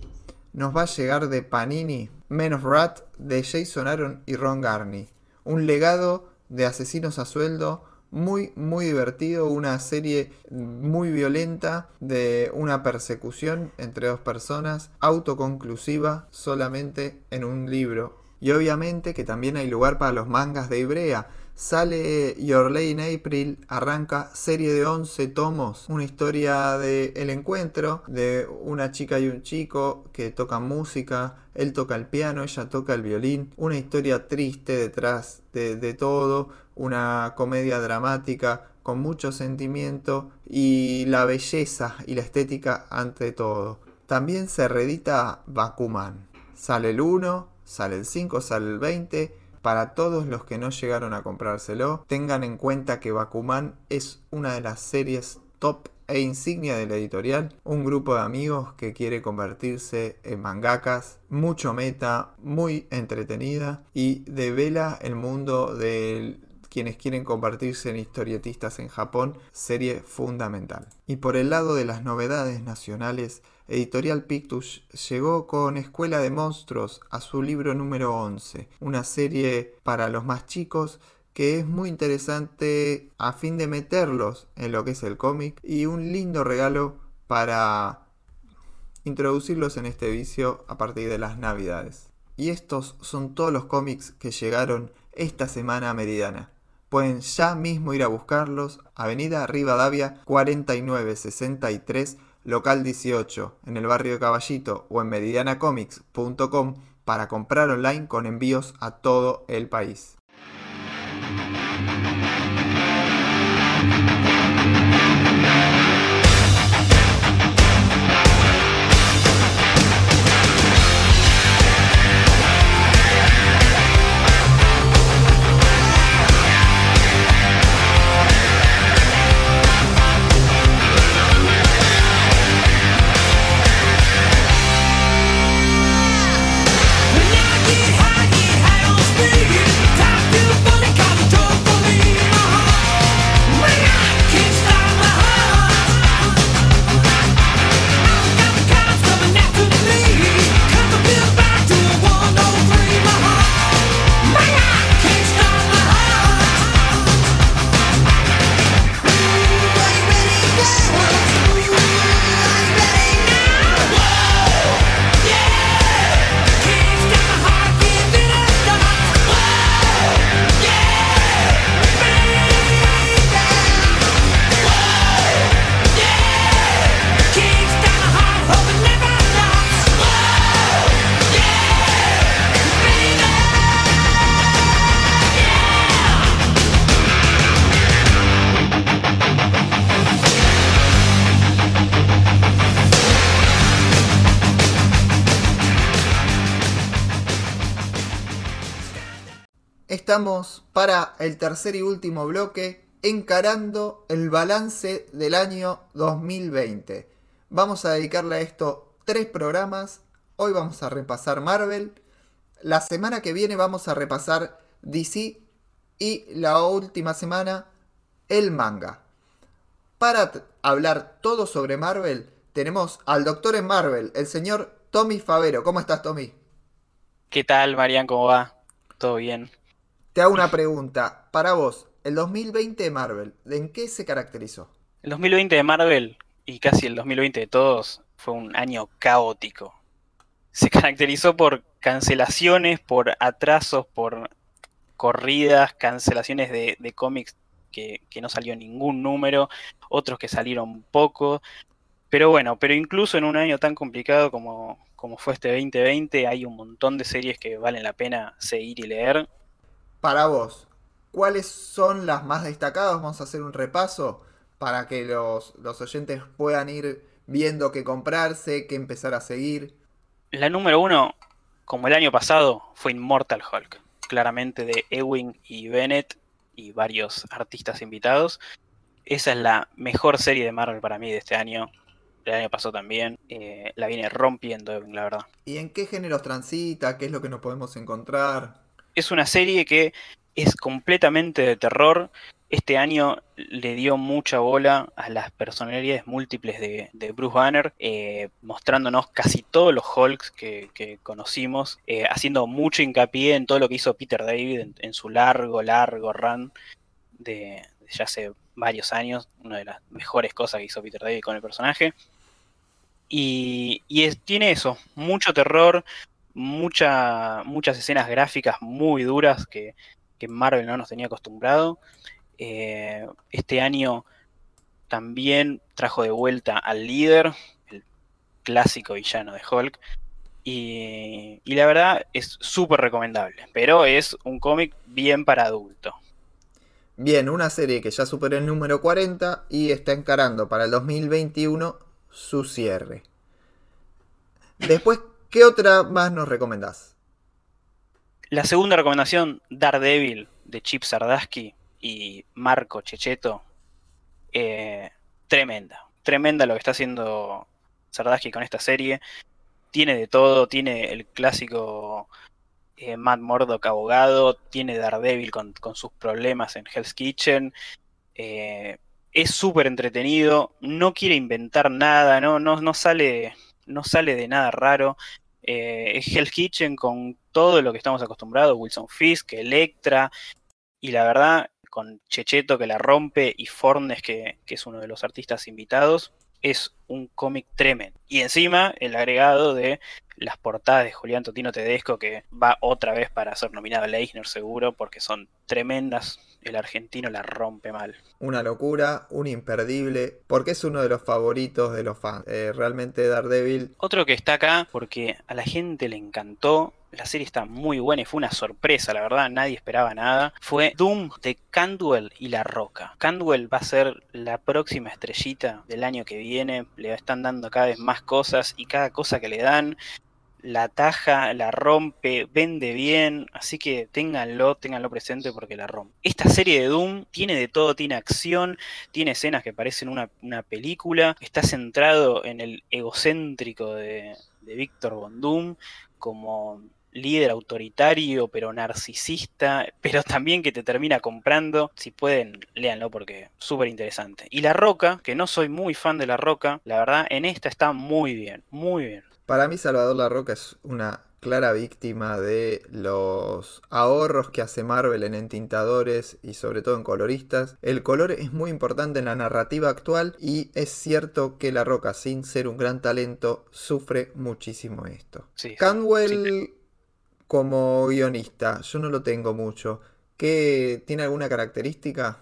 nos va a llegar de Panini Men of Rat de Jason Aaron y Ron Garney. Un legado de asesinos a sueldo muy muy divertido, una serie muy violenta de una persecución entre dos personas, autoconclusiva solamente en un libro. Y obviamente que también hay lugar para los mangas de Ibrea, Sale Your Lane April, arranca serie de 11 tomos, una historia de el encuentro de una chica y un chico que tocan música, él toca el piano, ella toca el violín, una historia triste detrás de, de todo, una comedia dramática con mucho sentimiento y la belleza y la estética ante todo. También se reedita Bakuman. Sale el 1, sale el 5, sale el 20 para todos los que no llegaron a comprárselo, tengan en cuenta que Bakuman es una de las series top e insignia de la editorial, un grupo de amigos que quiere convertirse en mangakas, mucho meta, muy entretenida y devela el mundo de quienes quieren convertirse en historietistas en Japón, serie fundamental. Y por el lado de las novedades nacionales, Editorial Pictus llegó con Escuela de Monstruos a su libro número 11, una serie para los más chicos que es muy interesante a fin de meterlos en lo que es el cómic y un lindo regalo para introducirlos en este vicio a partir de las navidades. Y estos son todos los cómics que llegaron esta semana a Meridana. Pueden ya mismo ir a buscarlos, Avenida Rivadavia 4963 local 18, en el barrio de Caballito o en meridianacomics.com para comprar online con envíos a todo el país. El tercer y último bloque encarando el balance del año 2020. Vamos a dedicarle a esto tres programas. Hoy vamos a repasar Marvel. La semana que viene vamos a repasar DC. Y la última semana el manga. Para hablar todo sobre Marvel, tenemos al doctor en Marvel, el señor Tommy Favero. ¿Cómo estás, Tommy? ¿Qué tal, Marian? ¿Cómo va? ¿Todo bien? Te hago una pregunta. Para vos, el 2020 de Marvel, ¿en qué se caracterizó? El 2020 de Marvel y casi el 2020 de todos fue un año caótico. Se caracterizó por cancelaciones, por atrasos, por corridas, cancelaciones de, cómics que, no salió ningún número, otros que salieron poco. Pero bueno, pero incluso en un año tan complicado como, como fue este 2020, hay un montón de series que valen la pena seguir y leer. Para vos, ¿cuáles son las más destacadas? Vamos a hacer un repaso para que los, los oyentes puedan ir viendo qué comprarse, qué empezar a seguir. La número uno, como el año pasado, fue Immortal Hulk, claramente de Ewing y Bennett y varios artistas invitados. Esa es la mejor serie de Marvel para mí de este año el año pasado también, eh, la viene rompiendo, la verdad. ¿Y en qué géneros transita? ¿Qué es lo que nos podemos encontrar? Es una serie que es completamente de terror. Este año le dio mucha bola a las personalidades múltiples de, Bruce Banner, eh, mostrándonos casi todos los Hulks que, conocimos, eh, haciendo mucho hincapié en todo lo que hizo Peter David en, su largo, largo run de, de ya hace varios años, una de las mejores cosas que hizo Peter David con el personaje. Y, tiene eso, mucho terror, mucha, muchas escenas gráficas muy duras que, Marvel no nos tenía acostumbrado. Eh, este año también trajo de vuelta al líder, el clásico villano de Hulk. Y, y la verdad es súper recomendable, pero es un cómic bien para adulto. Bien, una serie que ya superó el número 40 y está encarando para el 2021 su cierre. Después, ¿qué otra más nos recomendás? La segunda recomendación, Daredevil, de Chip Sardaski y Marco Checheto. Eh, tremenda. Tremenda lo que está haciendo Sardaski con esta serie. Tiene de todo, tiene el clásico eh, Matt Murdock abogado, tiene Daredevil con, sus problemas en Hell's Kitchen. Eh, es súper entretenido, no quiere inventar nada, no, no, sale, no sale de nada raro. Eh, es Hell's Kitchen con todo lo que estamos acostumbrados, Wilson Fisk, Electra, y la verdad, con Checheto que la rompe y Fornes que, que es uno de los artistas invitados, es un cómic tremendo. Y encima el agregado de las portadas de Julián Totino Tedesco, que va otra vez para ser nominado a Leisner seguro, porque son tremendas. El argentino la rompe mal. Una locura, un imperdible, porque es uno de los favoritos de los fans. Eh, realmente Daredevil. Otro que está acá, porque a la gente le encantó, la serie está muy buena y fue una sorpresa, la verdad, nadie esperaba nada. Fue Doom de Candwell y La Roca. Candwell va a ser la próxima estrellita del año que viene, le están dando cada vez más cosas y cada cosa que le dan la taja, la rompe, vende bien, así que ténganlo, ténganlo presente porque la rompe. Esta serie de Doom tiene de todo, tiene acción, tiene escenas que parecen una, película, está centrado en el egocéntrico de, de Víctor Von Doom como líder autoritario, pero narcisista, pero también que te termina comprando. Si pueden, léanlo porque súper interesante. Y La Roca, que no soy muy fan de La Roca, la verdad en esta está muy bien, muy bien. Para mí Salvador La Roca es una clara víctima de los ahorros que hace Marvel en entintadores y sobre todo en coloristas. El color es muy importante en la narrativa actual y es cierto que La Roca, sin ser un gran talento, sufre muchísimo esto. Canwell como guionista, yo no lo tengo mucho. ¿Qué, ¿Tiene alguna característica?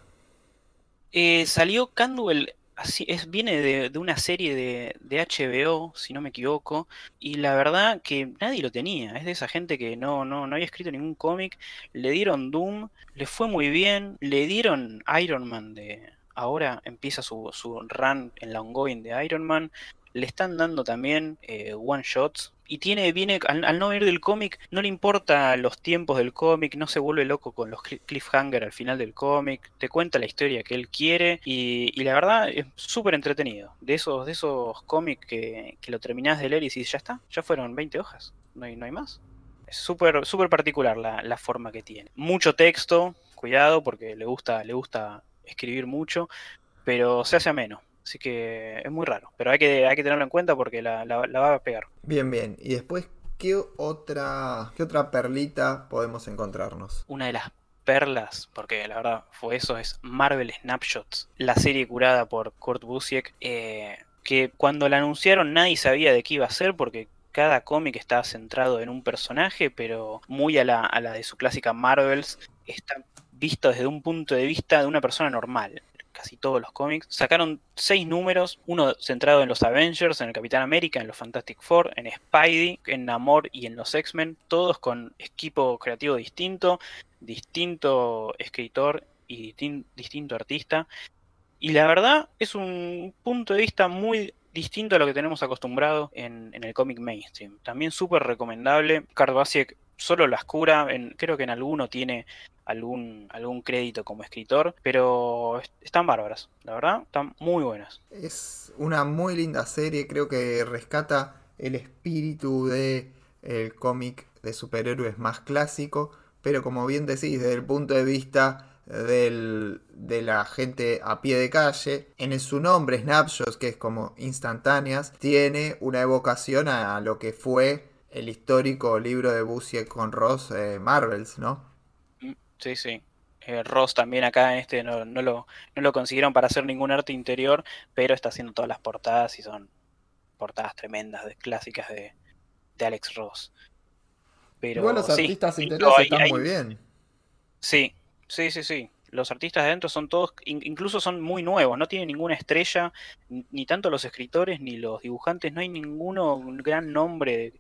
Eh, salió Candwell Así es, viene de, una serie de, de, HBO, si no me equivoco, y la verdad que nadie lo tenía. Es de esa gente que no, no, no había escrito ningún cómic. Le dieron Doom, le fue muy bien, le dieron Iron Man de. Ahora empieza su, su run en la ongoing de Iron Man. Le están dando también eh, one shots. Y tiene, viene, al, no venir del cómic, no le importa los tiempos del cómic, no se vuelve loco con los cliffhanger al final del cómic, te cuenta la historia que él quiere y, la verdad es súper entretenido. De esos, de esos cómics que, lo terminás de leer y dices, ya está, ya fueron 20 hojas, no hay, no hay más. Es súper súper particular la, la forma que tiene. Mucho texto, cuidado porque le gusta, le gusta escribir mucho, pero se hace menos. Así que es muy raro. Pero hay que, hay que tenerlo en cuenta porque la, va a pegar. Bien, bien. Y después, ¿qué otra, ¿qué otra perlita podemos encontrarnos? Una de las perlas, porque la verdad fue eso, es Marvel Snapshots, la serie curada por Kurt Busiek, eh, que cuando la anunciaron nadie sabía de qué iba a ser porque cada cómic estaba centrado en un personaje, pero muy a la, a la de su clásica Marvels, está visto desde un punto de vista de una persona normal casi todos los cómics. Sacaron seis números, uno centrado en los Avengers, en el Capitán América, en los Fantastic Four, en Spidey, en Namor y en los X-Men, todos con equipo creativo distinto, distinto escritor y distinto artista. Y la verdad es un punto de vista muy distinto a lo que tenemos acostumbrado en, el cómic mainstream. También súper recomendable. Basiek solo las cura, en, creo que en alguno tiene algún, algún crédito como escritor, pero están bárbaras, la verdad, están muy buenas. Es una muy linda serie, creo que rescata el espíritu de cómic de superhéroes más clásico, pero como bien decís, desde el punto de vista del, de la gente a pie de calle. En su nombre, Snapshots, que es como instantáneas, tiene una evocación a, lo que fue el histórico libro de Busiek con Ross eh, Marvels, ¿no? Sí, sí. Eh, Ross también acá en este no, no, lo, no lo consiguieron para hacer ningún arte interior, pero está haciendo todas las portadas y son portadas tremendas, de, clásicas de, de Alex Ross. Pero, Igual los artistas interiores están muy bien. Sí, sí, sí, sí. Los artistas de adentro son todos, incluso son muy nuevos, no tienen ninguna estrella, ni tanto los escritores ni los dibujantes, no hay ninguno gran nombre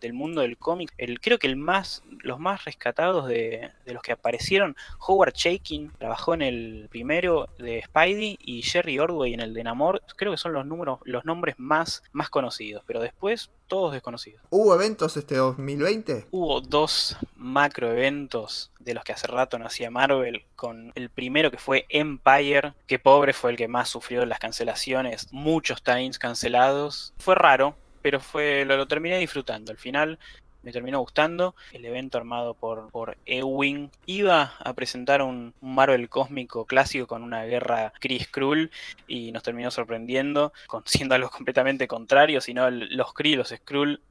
del, mundo del cómic. El, creo que el más, los más rescatados de, los que aparecieron, Howard Chaykin trabajó en el primero de Spidey y Jerry Ordway en el de Namor. Creo que son los números, los nombres más, más conocidos, pero después todos desconocidos. ¿Hubo eventos este 2020? Hubo dos macro eventos de los que hace rato no hacía Marvel, con el primero que fue Empire, que pobre fue el que más sufrió las cancelaciones, muchos times cancelados. Fue raro, pero fue lo, terminé disfrutando. Al final me terminó gustando. El evento armado por, por Ewing iba a presentar un, Marvel cósmico clásico con una guerra Kree Skrull y nos terminó sorprendiendo, con, siendo algo completamente contrario, sino los Kree y los Skrull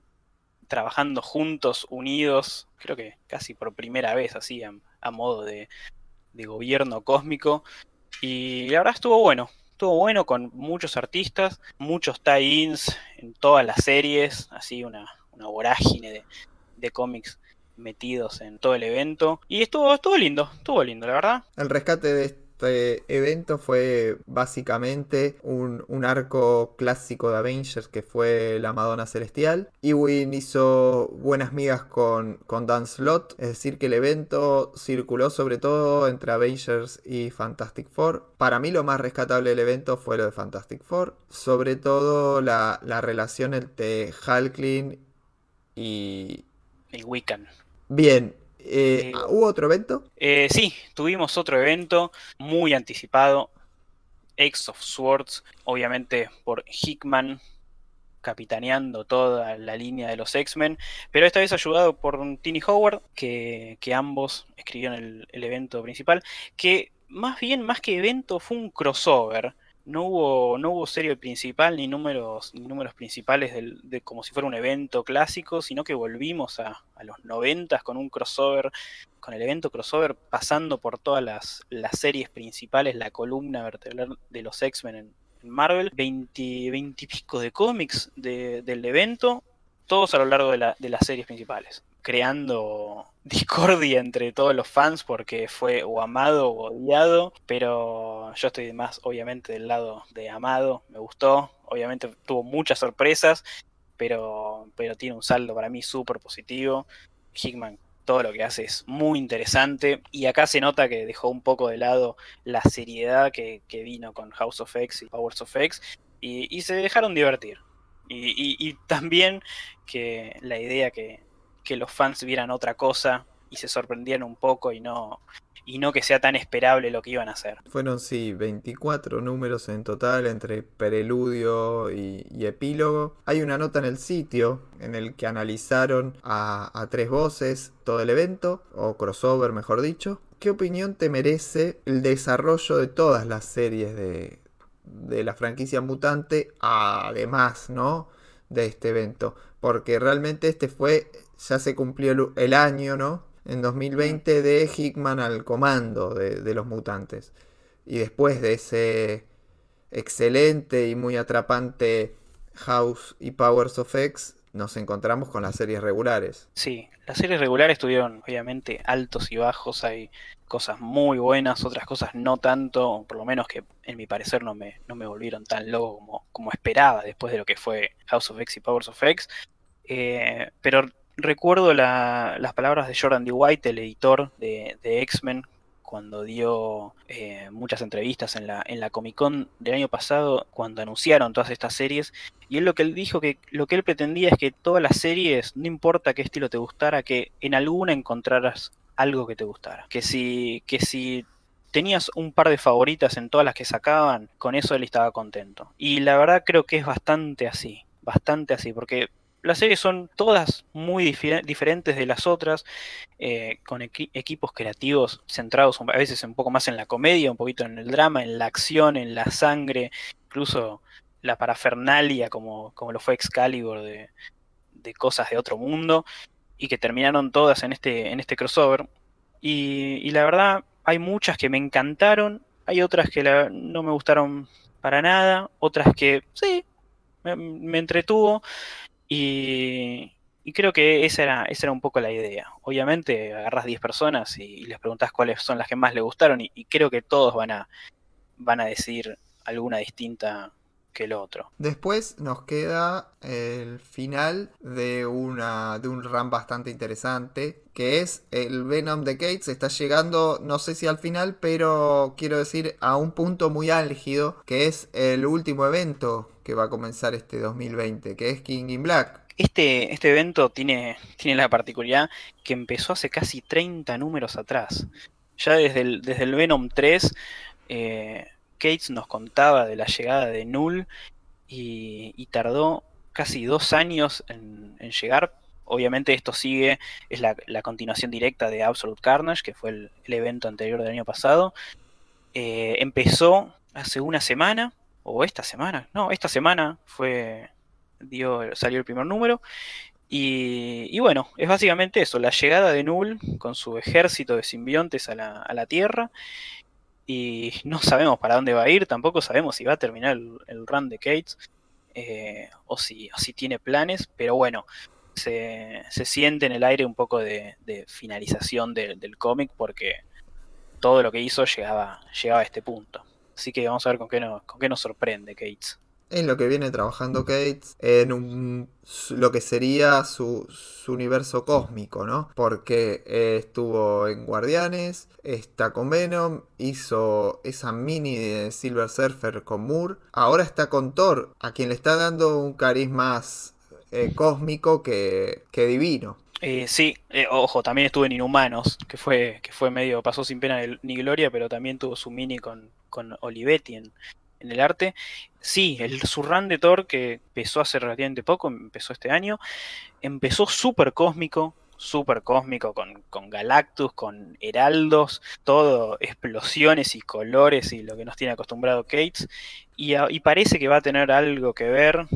trabajando juntos, unidos, creo que casi por primera vez así, a, modo de, de gobierno cósmico. Y la verdad estuvo bueno, estuvo bueno con muchos artistas, muchos tie-ins en todas las series, así una, una vorágine de, cómics metidos en todo el evento. Y estuvo, estuvo lindo, estuvo lindo, la verdad. El rescate de este evento fue básicamente un, arco clásico de Avengers que fue la Madonna Celestial. Ewing hizo buenas migas con, con Dan Slott, es decir, que el evento circuló sobre todo entre Avengers y Fantastic Four. Para mí lo más rescatable del evento fue lo de Fantastic Four, sobre todo la, relación entre Hulkling y... El Wiccan. Bien, eh, eh, ¿Hubo otro evento? Eh, sí, tuvimos otro evento muy anticipado. X of Swords, obviamente por Hickman, capitaneando toda la línea de los X-Men, pero esta vez ayudado por Tini Howard, que, ambos escribieron el, el, evento principal, que más bien, más que evento, fue un crossover no hubo, no hubo serie principal ni números, ni números principales de como si fuera un evento clásico, sino que volvimos a, los noventas con un crossover, con el evento crossover pasando por todas las, las series principales, la columna vertebral de los X-Men en, Marvel, 20, 20 y pico de cómics del evento, todos a lo largo de, la, de las series principales creando discordia entre todos los fans porque fue o amado o odiado, pero yo estoy más obviamente del lado de amado, me gustó, obviamente tuvo muchas sorpresas, pero, pero tiene un saldo para mí súper positivo. Hickman todo lo que hace es muy interesante y acá se nota que dejó un poco de lado la seriedad que, que vino con House of X y Powers of X Y, se dejaron divertir. Y, también que la idea que, que los fans vieran otra cosa y se sorprendieran un poco y no, y no que sea tan esperable lo que iban a hacer. Fueron, sí, 24 números en total entre preludio y, epílogo. Hay una nota en el sitio en el que analizaron a, tres voces todo el evento, o crossover mejor dicho. ¿Qué opinión te merece el desarrollo de todas las series de, de la franquicia mutante, además, ¿no? De este evento. Porque realmente este fue, ya se cumplió el año, ¿no? en 2020 de Hickman al comando de, los mutantes. Y después de ese excelente y muy atrapante House y Powers of X, nos encontramos con las series regulares. Sí, las series regulares tuvieron obviamente altos y bajos, hay cosas muy buenas, otras cosas no tanto, por lo menos que en mi parecer no me, no me volvieron tan loco como, como esperaba después de lo que fue House of X y Powers of X. Eh, pero recuerdo las palabras de Jordan D. White, el editor de, X-Men, cuando dio eh, muchas entrevistas en la, en la Comic Con del año pasado, cuando anunciaron todas estas series, y él lo que él dijo que lo que él pretendía es que todas las series, no importa qué estilo te gustara, que en alguna encontraras algo que te gustara. Que si, que si tenías un par de favoritas en todas las que sacaban, con eso él estaba contento. Y la verdad creo que es bastante así, bastante así, porque las series son todas muy diferentes de las otras, eh, con equipos creativos centrados a veces un poco más en la comedia, un poquito en el drama, en la acción, en la sangre, incluso la parafernalia como, como lo fue Excalibur de, de cosas de otro mundo, y que terminaron todas en este, en este crossover. Y, la verdad, hay muchas que me encantaron, hay otras que no me gustaron para nada, otras que sí, me entretuvo. Y, creo que esa era, esa era un poco la idea. Obviamente agarras 10 personas y, les preguntas cuáles son las que más les gustaron y, creo que todos van a, van a decir alguna distinta que el otro. Después nos queda el final de, una, de un run bastante interesante, que es el Venom de Gates. Está llegando, no sé si al final, pero quiero decir a un punto muy álgido, que es el último evento que va a comenzar este 2020, que es King in Black. Este, este evento tiene, tiene la particularidad que empezó hace casi 30 números atrás. Ya desde el, desde el Venom 3, eh, Cates nos contaba de la llegada de Null y, tardó casi dos años en, llegar. Obviamente esto sigue, es la, continuación directa de Absolute Carnage, que fue el, evento anterior del año pasado. Eh, empezó hace una semana, o esta semana, no, esta semana fue, salió el primer número. Y, bueno, es básicamente eso, la llegada de Null con su ejército de simbiontes a la Tierra. Y no sabemos para dónde va a ir, tampoco sabemos si va a terminar el, run de Cates eh, o, si, si tiene planes, pero bueno, se, siente en el aire un poco de, finalización del cómic porque todo lo que hizo llegaba, llegaba a este punto. Así que vamos a ver con qué, con qué nos sorprende Cates. En lo que viene trabajando Cates, en lo que sería su, universo cósmico, ¿no? Porque estuvo en Guardianes, está con Venom, hizo esa mini de Silver Surfer con Moore, ahora está con Thor, a quien le está dando un carisma más eh, cósmico que, divino. Eh, sí, eh, ojo, también estuvo en Inhumanos, que fue, que fue medio, pasó sin pena ni gloria, pero también tuvo su mini con, con Olivetti en, el arte. Sí, el run de Thor, que empezó hace relativamente poco, empezó este año, empezó súper cósmico, súper cósmico, con, con, Galactus, con heraldos, todo explosiones y colores y lo que nos tiene acostumbrado Cates. Y, parece que va a tener algo que ver.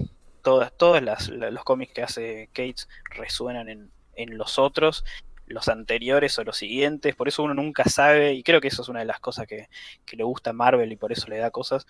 Todas, todos los cómics que hace Cates resuenan en, en los otros, los anteriores o los siguientes, por eso uno nunca sabe, y creo que eso es una de las cosas que, le gusta a Marvel y por eso le da cosas,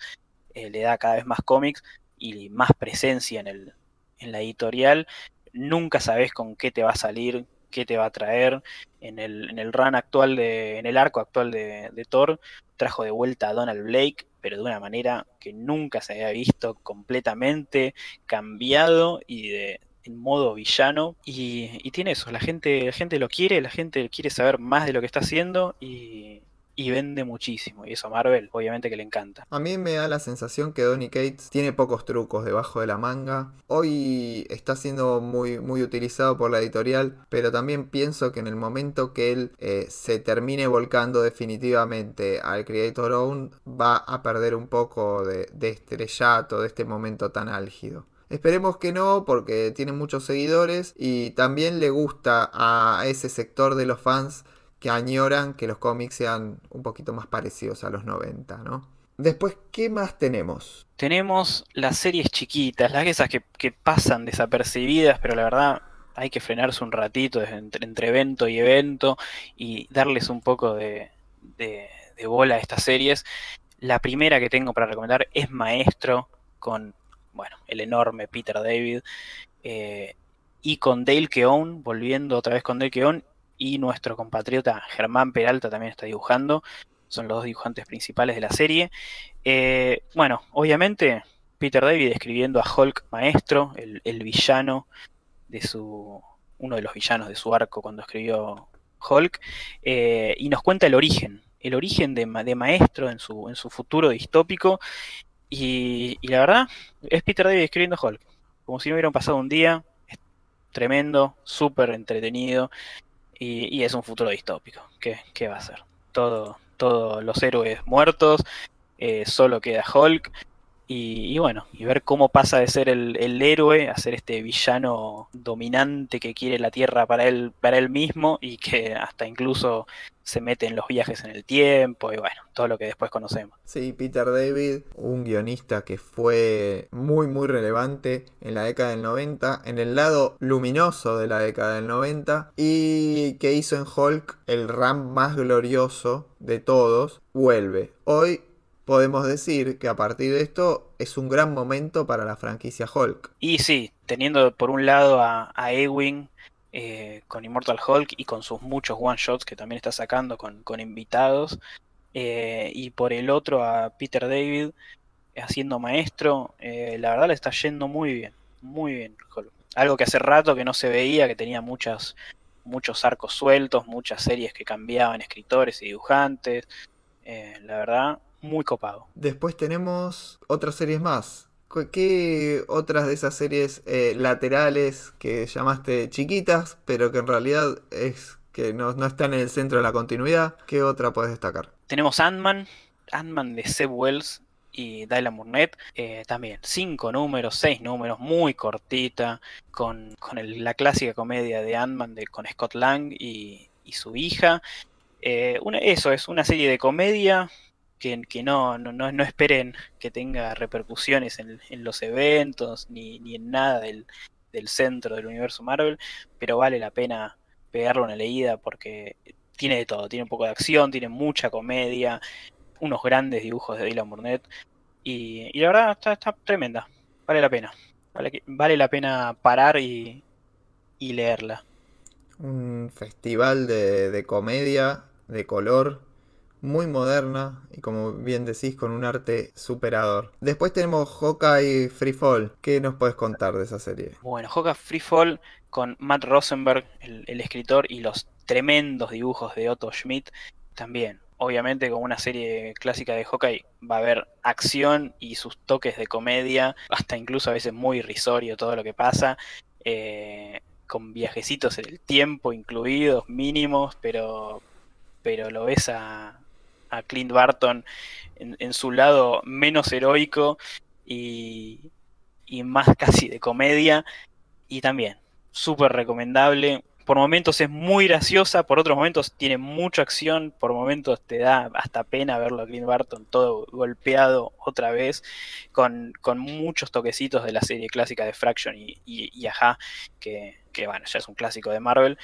eh, le da cada vez más cómics y más presencia en, el, en la editorial, nunca sabes con qué te va a salir, qué te va a traer. En el, en el run actual, de, en el arco actual de, Thor, trajo de vuelta a Donald Blake, pero de una manera que nunca se había visto completamente cambiado y de, en modo villano y, tiene eso, la gente, la gente lo quiere, la gente quiere saber más de lo que está haciendo y, y vende muchísimo. Y eso a Marvel, obviamente que le encanta. A mí me da la sensación que Donny Cates tiene pocos trucos debajo de la manga. Hoy está siendo muy, muy utilizado por la editorial, pero también pienso que en el momento que él eh, se termine volcando definitivamente al Creator Own, va a perder un poco de, de estrellato, de este momento tan álgido. Esperemos que no, porque tiene muchos seguidores y también le gusta a ese sector de los fans que añoran que los cómics sean un poquito más parecidos a los 90, ¿no? Después, ¿qué más tenemos? Tenemos las series chiquitas, las esas que, pasan desapercibidas, pero la verdad hay que frenarse un ratito entre, evento y evento y darles un poco de bola a estas series. La primera que tengo para recomendar es Maestro, con bueno, el enorme Peter David, eh, y con Dale Keown, volviendo otra vez con Dale Keown, y nuestro compatriota Germán Peralta también está dibujando, son los dos dibujantes principales de la serie. Eh, bueno, obviamente Peter David escribiendo a Hulk Maestro, el, el, villano de su. uno de los villanos de su arco cuando escribió Hulk, eh, y nos cuenta el origen, el origen de, Maestro en su, en su futuro distópico, y, y, la verdad, es Peter David escribiendo Hulk. Como si no hubieran pasado un día. Tremendo, súper entretenido. Y, es un futuro distópico. ¿Qué, ¿Qué, va a ser? Todo, todos los héroes muertos. Eh, solo queda Hulk. Y, bueno, y ver cómo pasa de ser el, el, héroe a ser este villano dominante que quiere la Tierra para él, para él mismo y que hasta incluso se mete en los viajes en el tiempo y bueno, todo lo que después conocemos. Sí, Peter David, un guionista que fue muy muy relevante en la década del 90, en el lado luminoso de la década del 90 y que hizo en Hulk el RAM más glorioso de todos, vuelve. Hoy podemos decir que a partir de esto es un gran momento para la franquicia Hulk. Y sí, teniendo por un lado a, Ewing eh, con Immortal Hulk y con sus muchos one shots que también está sacando con, invitados, eh, y por el otro a Peter David haciendo maestro, eh, la verdad le está yendo muy bien, muy bien Hulk. Algo que hace rato que no se veía, que tenía muchas, muchos arcos sueltos, muchas series que cambiaban escritores y dibujantes. la verdad, muy copado. Después tenemos otras series más. ¿Qué otras de esas series eh, laterales que llamaste chiquitas, pero que en realidad es que no, no, están en el centro de la continuidad? ¿Qué otra puedes destacar? Tenemos Ant-Man, Ant-Man de Seb Wells y Dylan Burnett. Eh, también cinco números, seis números, muy cortita, con, con el, la clásica comedia de Ant-Man con Scott Lang y, y su hija. Eh, una, eso es una serie de comedia que, no, no, no, esperen que tenga repercusiones en, en los eventos ni, ni, en nada del, del centro del universo Marvel, pero vale la pena pegarle una leída porque tiene de todo, tiene un poco de acción, tiene mucha comedia, unos grandes dibujos de Dylan Burnett y, y la verdad está, está, tremenda, vale la pena, vale, vale la pena parar y, y leerla. Un festival de, de comedia, de color, muy moderna y como bien decís con un arte superador. Después tenemos Hawkeye Free Fall. ¿Qué nos puedes contar de esa serie? Bueno, Hawkeye Free Fall con Matt Rosenberg, el, escritor, y los tremendos dibujos de Otto Schmidt también. Obviamente como una serie clásica de Hawkeye va a haber acción y sus toques de comedia, hasta incluso a veces muy irrisorio todo lo que pasa. Eh, con viajecitos en el tiempo incluidos, mínimos, pero, pero lo ves a, a Clint Barton en, su lado menos heroico y, más casi de comedia. Y también, súper recomendable. Por momentos es muy graciosa, por otros momentos tiene mucha acción, por momentos te da hasta pena verlo a Clint Barton todo golpeado otra vez, con, muchos toquecitos de la serie clásica de Fraction y, y, Aja, que, que bueno, ya es un clásico de Marvel.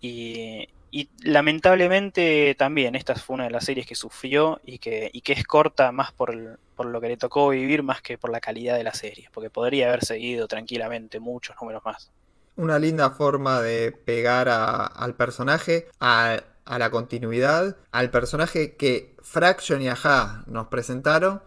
Y, y lamentablemente también esta fue una de las series que sufrió y que, y que es corta más por, por, lo que le tocó vivir más que por la calidad de la serie, porque podría haber seguido tranquilamente muchos números más. Una linda forma de pegar al personaje, a, a, la continuidad, al personaje que Fraction y Aja nos presentaron,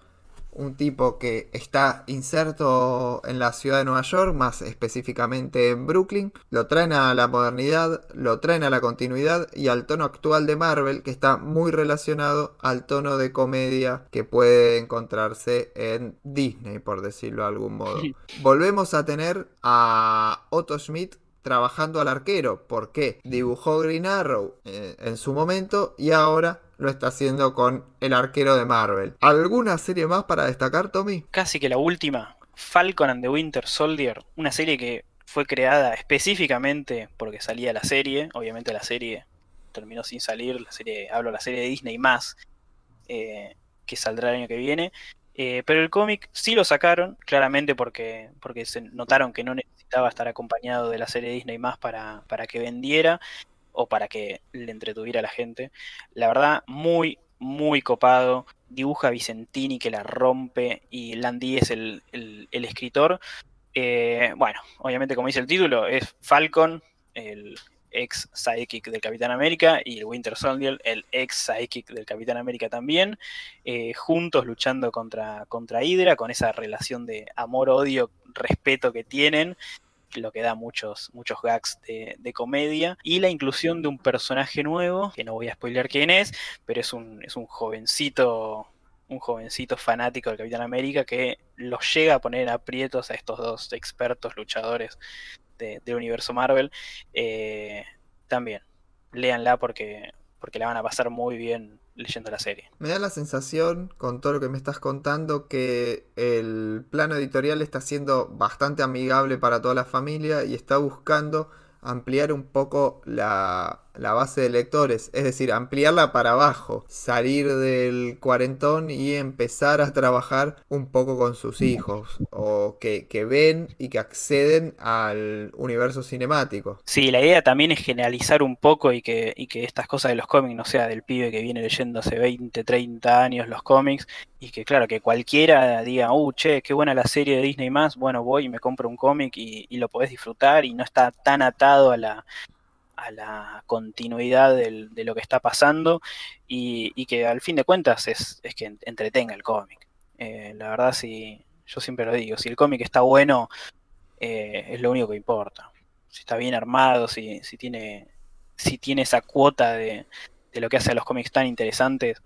un tipo que está inserto en la ciudad de Nueva York, más específicamente en Brooklyn, lo traen a la modernidad, lo traen a la continuidad y al tono actual de Marvel, que está muy relacionado al tono de comedia que puede encontrarse en Disney, por decirlo de algún modo. Volvemos a tener a Otto Schmidt trabajando al arquero, porque dibujó Green Arrow eh, en su momento y ahora lo está haciendo con el arquero de Marvel. ¿Alguna serie más para destacar, Tommy? Casi que la última, Falcon and the Winter Soldier, una serie que fue creada específicamente porque salía la serie, obviamente la serie terminó sin salir, la serie, hablo de la serie de Disney más, eh, que saldrá el año que viene, eh, pero el cómic sí lo sacaron, claramente porque, porque se notaron que no necesitaba estar acompañado de la serie Disney más para, para que vendiera o para que le entretuviera a la gente. La verdad, muy, muy copado. Dibuja Vicentini que la rompe y Landy es el, escritor. Eh, bueno, obviamente como dice el título, es Falcon, el, ex sidekick del Capitán América, y el Winter Soldier, el ex sidekick del Capitán América también, eh, juntos luchando contra, contra Hydra, con esa relación de amor, odio, respeto que tienen, lo que da muchos, muchos gags de, comedia, y la inclusión de un personaje nuevo, que no voy a spoiler quién es, pero es un, es un jovencito un jovencito fanático del Capitán América que los llega a poner aprietos a estos dos expertos luchadores del universo Marvel, eh, también, léanla porque, porque la van a pasar muy bien leyendo la serie. Me da la sensación, con todo lo que me estás contando, que el plano editorial está siendo bastante amigable para toda la familia y está buscando ampliar un poco la, la base de lectores, es decir, ampliarla para abajo, salir del cuarentón y empezar a trabajar un poco con sus hijos, o que, ven y que acceden al universo cinemático. Sí, la idea también es generalizar un poco y que, y que estas cosas de los cómics no sea del pibe que viene leyendo hace 20, 30 años los cómics, y que claro, que cualquiera diga, uh, che, qué buena la serie de Disney más, bueno, voy y me compro un cómic y, y lo podés disfrutar y no está tan atado a la a la continuidad de lo que está pasando y, que al fin de cuentas es, que entretenga el cómic. Eh, la verdad, si yo siempre lo digo, si el cómic está bueno, eh, es lo único que importa. Si está bien armado, si, tiene, si tiene esa cuota de, lo que hace a los cómics tan interesantes,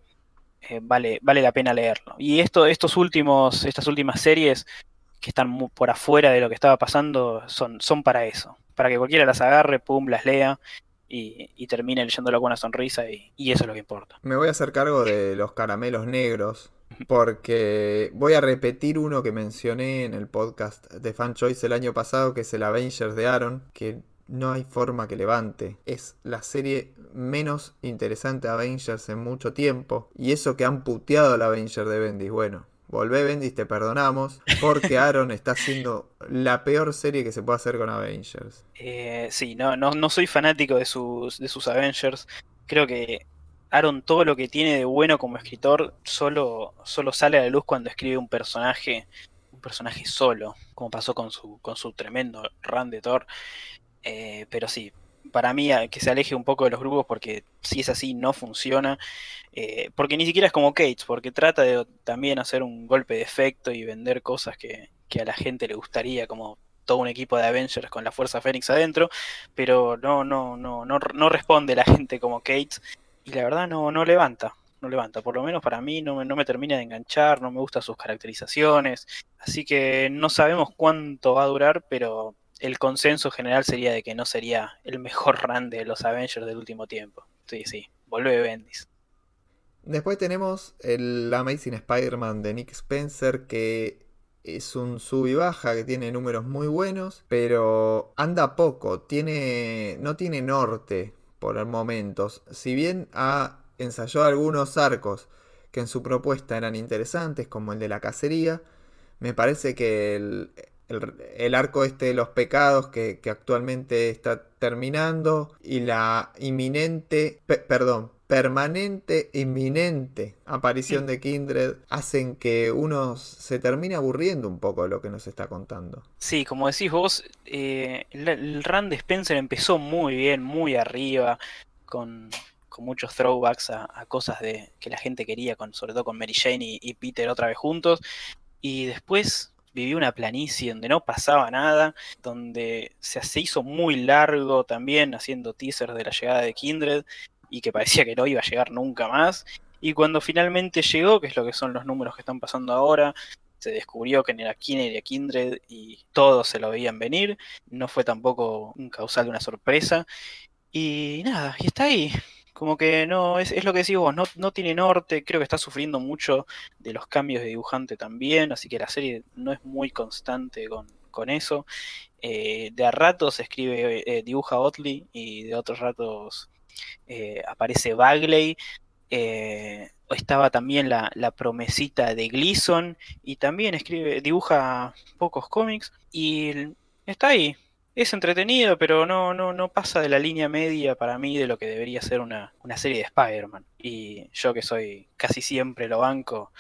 eh, vale, vale la pena leerlo. Y esto, estos últimos, estas últimas series que están por afuera de lo que estaba pasando son, son para eso para que cualquiera las agarre, pum, las lea y, termine leyéndolo con una sonrisa y, eso es lo que importa. Me voy a hacer cargo de los caramelos negros porque voy a repetir uno que mencioné en el podcast de Fan Choice el año pasado, que es el Avengers de Aaron, que no hay forma que levante. Es la serie menos interesante de Avengers en mucho tiempo. Y eso que han puteado al Avengers de Bendis. Bueno, Volvé, Bendis, te perdonamos, porque Aaron está haciendo la peor serie que se puede hacer con Avengers. Eh, sí, no, no, no soy fanático de sus, de sus Avengers. Creo que Aaron todo lo que tiene de bueno como escritor solo, solo sale a la luz cuando escribe un personaje, un personaje solo, como pasó con su, con su tremendo run de. Eh, pero sí, para mí que se aleje un poco de los grupos porque si es así no funciona. Eh, porque ni siquiera es como Cates, porque trata de también hacer un golpe de efecto y vender cosas que, a la gente le gustaría, como todo un equipo de Avengers con la Fuerza Fénix adentro, pero no, no, no, no, no responde la gente como Cates y la verdad no, no levanta. No levanta, por lo menos para mí no no me termina de enganchar, no me gustan sus caracterizaciones, así que no sabemos cuánto va a durar, pero el consenso general sería de que no sería el mejor run de los Avengers del último tiempo. Sí, sí, vuelve Bendis. Después tenemos el Amazing Spider-Man de Nick Spencer, que es un sub y baja, que tiene números muy buenos, pero anda poco, tiene, no tiene norte por momentos. Si bien ha ensayado algunos arcos que en su propuesta eran interesantes, como el de la cacería, me parece que el, el, arco este de los pecados que, actualmente está terminando y la inminente, perdón, permanente, inminente aparición de Kindred hacen que uno se termine aburriendo un poco de lo que nos está contando. Sí, como decís vos, eh, el, el run de Spencer empezó muy bien, muy arriba, con, con muchos throwbacks a, cosas de, que la gente quería, con, sobre todo con Mary Jane y, Peter otra vez juntos. Y después viví una planicie donde no pasaba nada, donde se, se hizo muy largo también haciendo teasers de la llegada de Kindred y que parecía que no iba a llegar nunca más. Y cuando finalmente llegó, que es lo que son los números que están pasando ahora, se descubrió que era Kinner y Kindred y todos se lo veían venir. No fue tampoco un causal de una sorpresa. Y nada, y está ahí. Como que no, es, lo que decís vos, no, no, tiene norte, creo que está sufriendo mucho de los cambios de dibujante también, así que la serie no es muy constante con, eso. Eh, de a ratos escribe, eh, dibuja Otley y de otros ratos eh, aparece Bagley. estaba también la, la, promesita de Gleason y también escribe, dibuja pocos cómics y está ahí, es entretenido, pero no, no, no pasa de la línea media para mí de lo que debería ser una, una serie de Spider-Man. Y yo que soy casi siempre lo banco,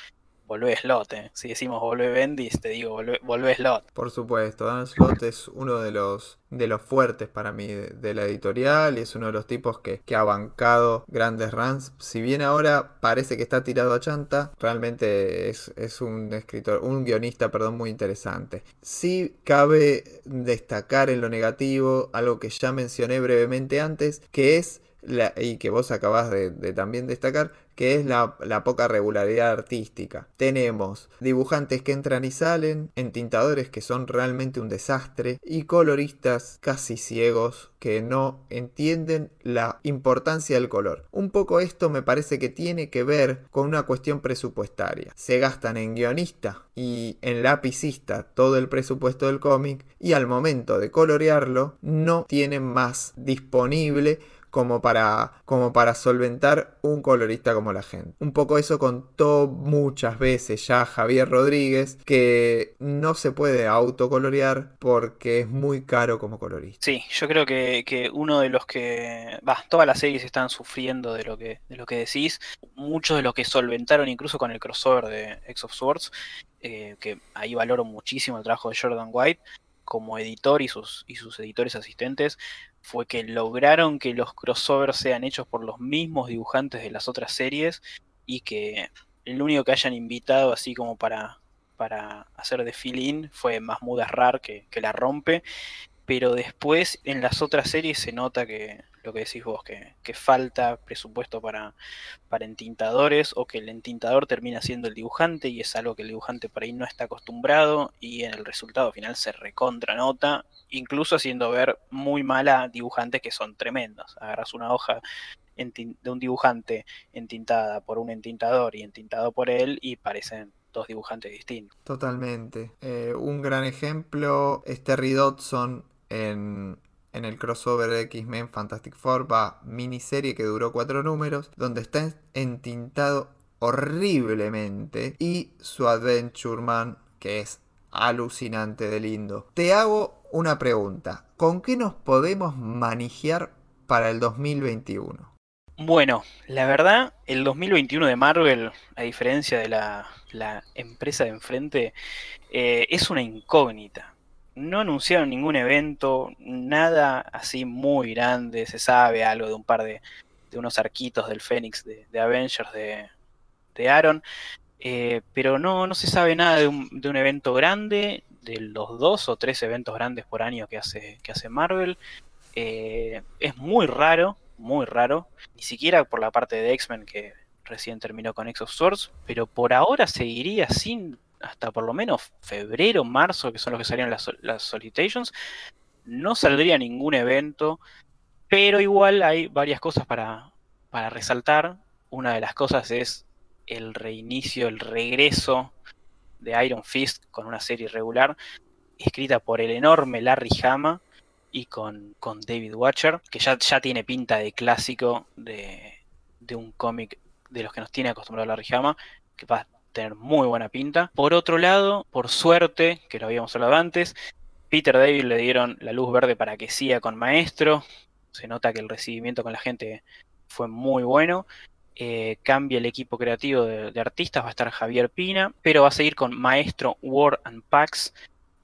volvé Slot, eh. Si decimos volvé Bendis, te digo volvé, Slot. Por supuesto, Dan Slot es uno de los, de los fuertes para mí de, la editorial y es uno de los tipos que, ha bancado grandes runs. Si bien ahora parece que está tirado a chanta, realmente es, es un escritor, un guionista, perdón, muy interesante. Sí cabe destacar en lo negativo algo que ya mencioné brevemente antes, que es y que vos acabás de, también destacar, que es la, poca regularidad artística. Tenemos dibujantes que entran y salen, entintadores que son realmente un desastre y coloristas casi ciegos que no entienden la importancia del color. Un poco esto me parece que tiene que ver con una cuestión presupuestaria. Se gastan en guionista y en lapicista todo el presupuesto del cómic y al momento de colorearlo no tienen más disponible como para, como para solventar un colorista como la gente. Un poco eso contó muchas veces ya Javier Rodríguez, que no se puede autocolorear porque es muy caro como colorista. Sí, yo creo que, uno de los que, todas las series están sufriendo de lo que, de lo que decís, muchos de los que solventaron incluso con el crossover de X of Swords, eh, que ahí valoro muchísimo el trabajo de Jordan White como editor y sus, y sus editores asistentes, fue que lograron que los crossovers sean hechos por los mismos dibujantes de las otras series y que el único que hayan invitado así como para, para hacer de fill-in fue Mahmoud Asrar que, que la rompe, pero después en las otras series se nota que lo que decís vos, que, falta presupuesto para, para entintadores o que el entintador termina siendo el dibujante y es algo que el dibujante por ahí no está acostumbrado y en el resultado final se recontra nota, incluso haciendo ver muy mala dibujantes que son tremendos. Agarras una hoja de un dibujante entintada por un entintador y entintado por él y parecen dos dibujantes distintos. Totalmente. Eh, un gran ejemplo es Terry Dodson en el crossover de X-Men Fantastic Four, va miniserie que duró cuatro números, donde está entintado horriblemente y su Adventure Man, que es alucinante de lindo. Te hago una pregunta, ¿con qué nos podemos manejar para el 2021? Bueno, la verdad, el 2021 de Marvel, a diferencia de la, empresa de enfrente, eh, es una incógnita no anunciaron ningún evento, nada así muy grande, se sabe algo de un par de, de unos arquitos del Fénix de, Avengers de, de Aaron, eh, pero no, no se sabe nada de un, de un, evento grande, de los dos o tres eventos grandes por año que hace, que hace Marvel. Eh, es muy raro, muy raro, ni siquiera por la parte de X-Men que recién terminó con X of Swords, pero por ahora seguiría sin hasta por lo menos febrero, marzo, que son los que salían las, las solicitations, no saldría ningún evento, pero igual hay varias cosas para, para resaltar. Una de las cosas es el reinicio, el regreso de Iron Fist con una serie regular, escrita por el enorme Larry Hama y con, con David Watcher, que ya, ya tiene pinta de clásico de, de un cómic de los que nos tiene acostumbrado Larry Hama, que va tener muy buena pinta. Por otro lado, por suerte, que lo habíamos hablado antes, Peter David le dieron la luz verde para que siga con Maestro. Se nota que el recibimiento con la gente fue muy bueno. Eh, cambia el equipo creativo de, artistas, va a estar Javier Pina, pero va a seguir con Maestro War and Pax.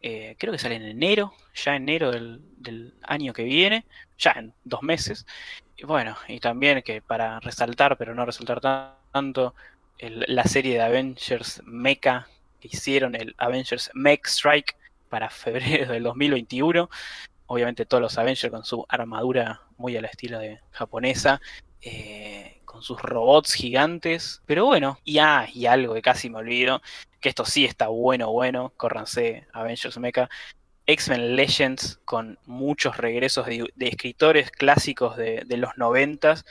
Eh, creo que sale en enero, ya enero del, del, año que viene, ya en dos meses. y bueno, y también que para resaltar, pero no resaltar tanto, la serie de Avengers Mecha que hicieron, el Avengers Mech Strike para febrero del 2021. Obviamente todos los Avengers con su armadura muy al estilo de japonesa. Eh, con sus robots gigantes. Pero bueno, y, ah, y algo que casi me olvido, que esto sí está bueno, bueno, córranse Avengers Mecha. X-Men Legends con muchos regresos de, escritores clásicos de, de los noventas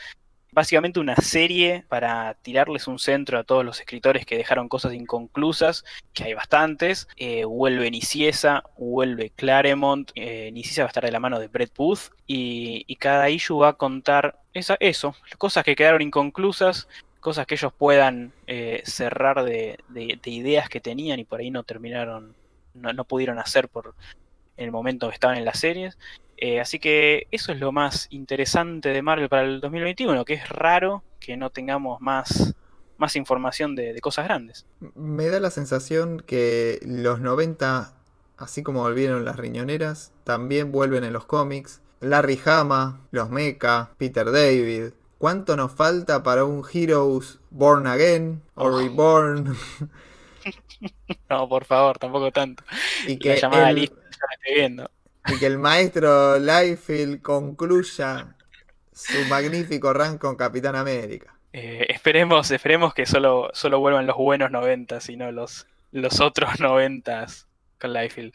básicamente una serie para tirarles un centro a todos los escritores que dejaron cosas inconclusas, que hay bastantes. Eh, vuelve Niciesa, vuelve Claremont, eh, Niciesa va a estar de la mano de Brett Booth y, cada issue va a contar eso, cosas que quedaron inconclusas, cosas que ellos puedan eh, cerrar de, ideas que tenían y por ahí no terminaron, no, pudieron hacer por el momento que estaban en las series. Eh, así que eso es lo más interesante de Marvel para el 2021, que es raro que no tengamos más, más información de, cosas grandes. Me da la sensación que los 90, así como volvieron las riñoneras, también vuelven en los cómics. Larry Hama, los Mecha, Peter David. ¿Cuánto nos falta para un Heroes Born Again o oh. Reborn? no, por favor, tampoco tanto. Y que la llamada lista estoy viendo y que el maestro Liefeld concluya su magnífico rank con Capitán América. Eh, esperemos, esperemos que solo, solo vuelvan los buenos noventas y no los, los otros noventas con Liefeld.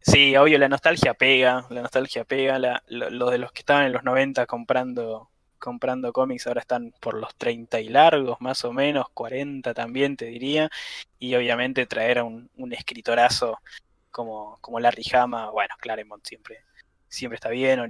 Sí, obvio, la nostalgia pega, la nostalgia pega, la, lo, de los que estaban en los 90 comprando, comprando cómics ahora están por los 30 y largos, más o menos, 40 también te diría, y obviamente traer a un escritorazo como, como Larry Hama, bueno, Claremont siempre, siempre está bien, o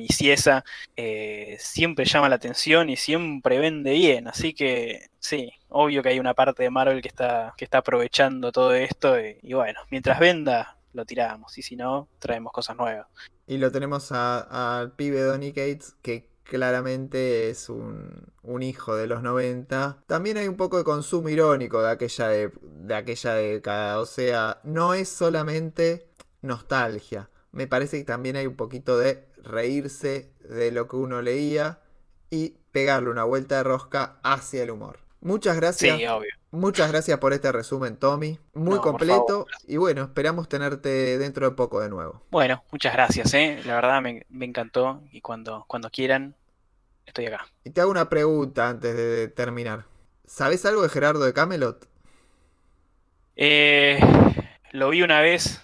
eh, siempre llama la atención y siempre vende bien, así que sí, obvio que hay una parte de Marvel que está, que está aprovechando todo esto y, bueno, mientras venda lo tiramos y si no, traemos cosas nuevas. Y lo tenemos al pibe Donny Cates que claramente es un, un, hijo de los 90. También hay un poco de consumo irónico de aquella, de aquella década. O sea, no es solamente nostalgia. Me parece que también hay un poquito de reírse de lo que uno leía y pegarle una vuelta de rosca hacia el humor. Muchas gracias. Muchas gracias por este resumen, Tommy. Muy completo. Y bueno, esperamos tenerte dentro de poco de nuevo. Bueno, muchas gracias, ¿eh? La verdad me, encantó. Y cuando, cuando quieran, estoy acá. Y te hago una pregunta antes de terminar. ¿Sabes algo de Gerardo de Camelot? Eh, lo vi una vez